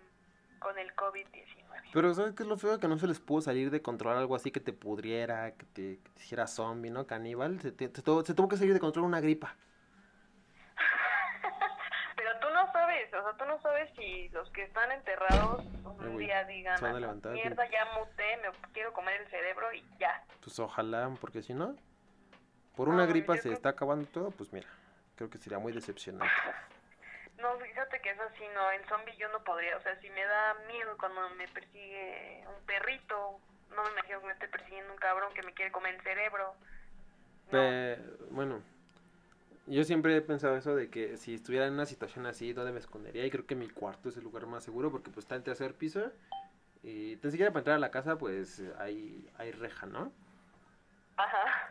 con el COVID-19. Pero ¿sabes qué es lo feo? Que no se les pudo salir de control algo así que te pudriera, que te, que te hiciera zombie, ¿no? Caníbal. Se, te- te tuvo- se tuvo que salir de control una gripa. Pero tú no sabes, o sea, tú no sabes si los que están enterrados un día digan, a "Ah, levantar, mierda, ya muté, me quiero comer el cerebro y ya. Pues ojalá, porque si no, por una gripa se creo- está acabando todo, pues mira, creo que sería muy decepcionante. No, fíjate que es así, no, el zombie yo no podría, o sea, si me da miedo cuando me persigue un perrito, no me imagino que me esté persiguiendo un cabrón que me quiere comer el cerebro. No. Pe- bueno, yo siempre he pensado eso de que si estuviera en una situación así, ¿dónde me escondería? Y creo que mi cuarto es el lugar más seguro porque pues está en tercer piso y tan siquiera para entrar a la casa pues hay, hay reja, ¿no? Ajá.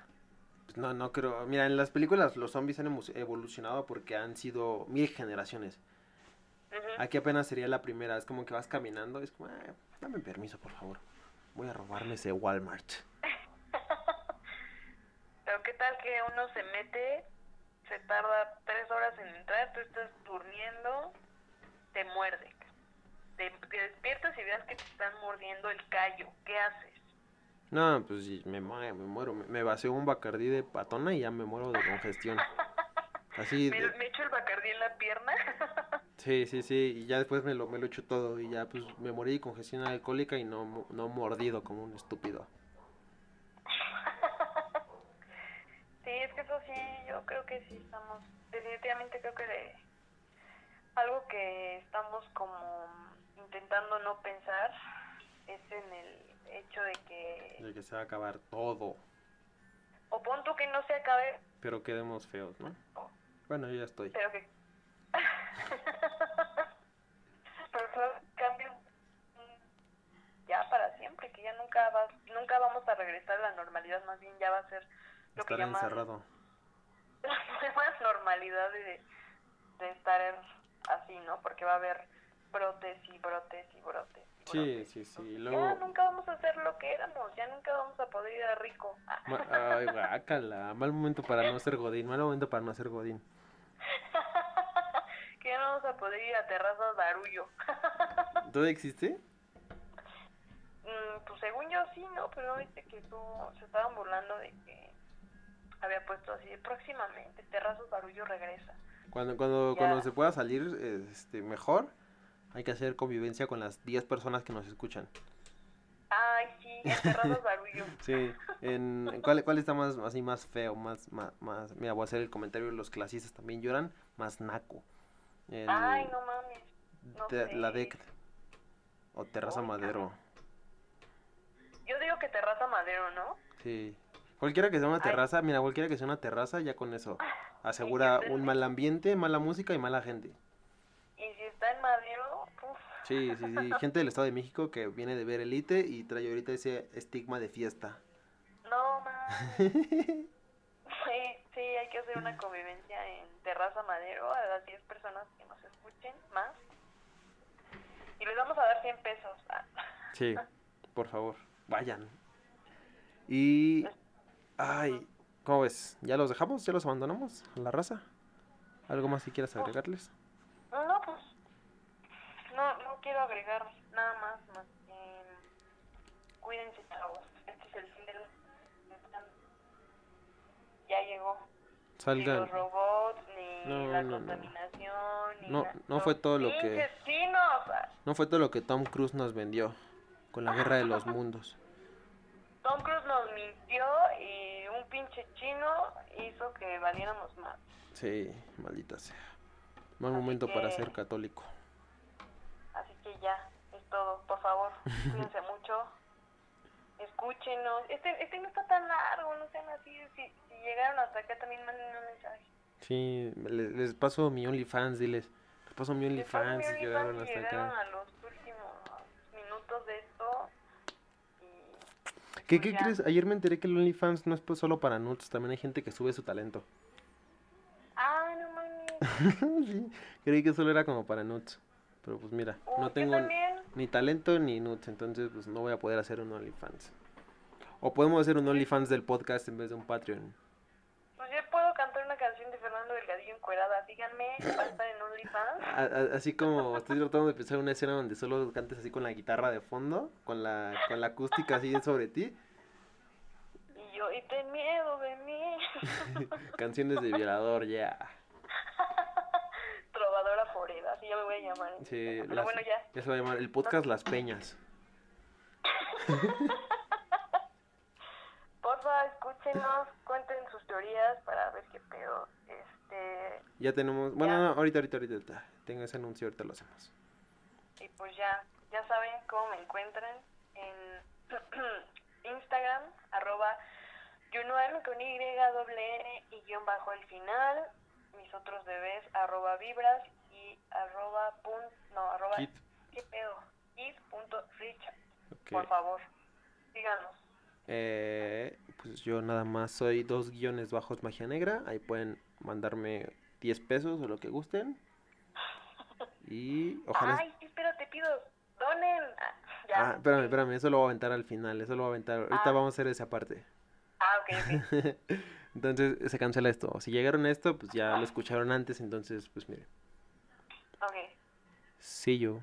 Pues no, no creo. Mira, en las películas los zombies han evolucionado porque han sido mil generaciones. Aquí apenas sería la primera, es como que vas caminando, es como, "Ah, dame permiso, por favor. Voy a robarme ese Walmart. Pero qué tal que uno se mete, se tarda tres horas en entrar, tú estás durmiendo, te muerde. Te, te despiertas y veas que te están mordiendo el callo. ¿Qué haces? No, pues sí, me, me muero. Me, me vacío un bacardí de patona y ya me muero de congestión. Así, ¿Me, de- me echo el bacardí en la pierna? sí, sí, sí, y ya después me lo, me lo echo todo y ya pues me morí de congestión alcohólica y no, no mordido como un estúpido. sí, es que eso sí, yo creo que sí estamos, definitivamente creo que de algo que estamos como intentando no pensar es en el hecho de que, De que se va a acabar todo, o pon tú que no se acabe, pero quedemos feos, ¿no? Bueno, yo ya estoy. pero que pero mm, ya para siempre que ya nunca va nunca vamos a regresar a la normalidad más bien ya va a ser lo Estar encerrado. la nueva normalidad de, de estar así no porque va a haber brotes y brotes y brotes y Sí, brotes. sí, sí. y ya Luego, nunca vamos a ser lo que éramos ya nunca vamos a poder ir a rico ma- ay, guácala, mal momento para no ser Godín, mal momento para no ser Godín. que ya no vamos a poder ir a terrazas barullo ¿Todo existe? Mm, pues según yo sí, ¿no? Pero viste que tú, se estaban burlando de que había puesto así, de, próximamente, Terrazos Barullo regresa. Cuando, cuando, Ya. cuando se pueda salir este, mejor, hay que hacer convivencia con las 10 personas que nos escuchan. Ay, sí, en Terrazos Barullo. Sí, en, ¿cuál, ¿cuál está más así más feo? Más, más, más, mira, voy a hacer el comentario, los clasistas también lloran, más naco. El- Ay, no mames. no te- la. DEC o Terraza Madero. Yo digo que Terraza Madero, ¿no? Sí. Cualquiera que sea una Ay. terraza, mira, cualquiera que sea una terraza, ya con eso asegura un mal ambiente, mala música y mala gente. Y si está en Madero, uff. Sí, sí, sí. Gente del Estado de México que viene de ver Elite y trae ahorita ese estigma de fiesta. No mames. Sí, sí, hay que hacer una convivencia en Terraza Madero a las 10 personas que nos escuchen más. Y les vamos a dar 100 pesos. Ah, Sí, por favor, vayan. Y... Ay, ¿cómo ves? ¿Ya los dejamos? ¿Ya los abandonamos a la raza? ¿Algo más que quieras agregarles? No, pues. No, no quiero agregar nada más, más que. Cuídense, chavos. Este es el fin del. Ya llegó. Ni Salgan. los robots, ni No, la no, no. contaminación, ni No, la- no fue todo lo que-. No fue todo lo que Tom Cruise nos vendió con la guerra de los mundos. Tom Cruise nos mintió y un pinche chino hizo que valiéramos más. Sí, maldita sea. Mal Así momento para que- ser católico. Que ya, es todo. Por favor, cuídense mucho. Escúchenos. Este, este no está tan largo, no sean así. Si, si llegaron hasta acá también manden un mensaje. Sí, les, les paso mi OnlyFans, diles. Les paso mi OnlyFans si llegaron y hasta llegaron acá. a los últimos minutos de esto. Y ¿Qué, pues qué crees? Ayer me enteré que el OnlyFans no es pues solo para nudes, también hay gente que sube su talento. Ah, no mames. sí, creí que solo era como para nudes. Pero pues mira, Uh, no tengo también. ni talento ni nudes, entonces pues no voy a poder hacer un OnlyFans. O podemos hacer un OnlyFans del podcast en vez de un Patreon. Pues yo puedo cantar una canción de Fernando Delgadillo encuerada. Díganme, va a estar en OnlyFans. A- a- así como estoy tratando de pensar una escena donde solo cantes así con la guitarra de fondo, con la, con la acústica así sobre ti, Y yo, y ten miedo de mí. canciones de violador, ya. Ya me voy a llamar. en Sí. Pero las- bueno, ya. ya se va a llamar el podcast Las Peñas. Porfa, escúchenos, cuenten sus teorías para ver qué pedo. Este, Ya tenemos, bueno, Ya. no, ahorita, ahorita, ahorita, tengo ese anuncio, ahorita lo hacemos. y pues ya, ya saben cómo me encuentran en Instagram, arroba Junuel con Y, doble N y guion bajo el final. Mis otros bebés, arroba vibras arroba pun, no, arroba, Kit, ¿qué pedo? Kid punto Richard, por favor, síganos. Eh, pues yo nada más soy dos guiones bajos magia negra. Ahí pueden mandarme 10 pesos o lo que gusten. Y ojalá. Ay, sí, espérate, pido, donen. Ah, ya. Ah, espérame, espérame, eso lo voy a aventar al final. Eso lo voy a aventar. Ahorita Ah. vamos a hacer esa parte. Ah, ok, ok. Entonces se cancela esto. Si llegaron a esto, pues ya lo escucharon antes. Entonces, pues mire. Ok. See you.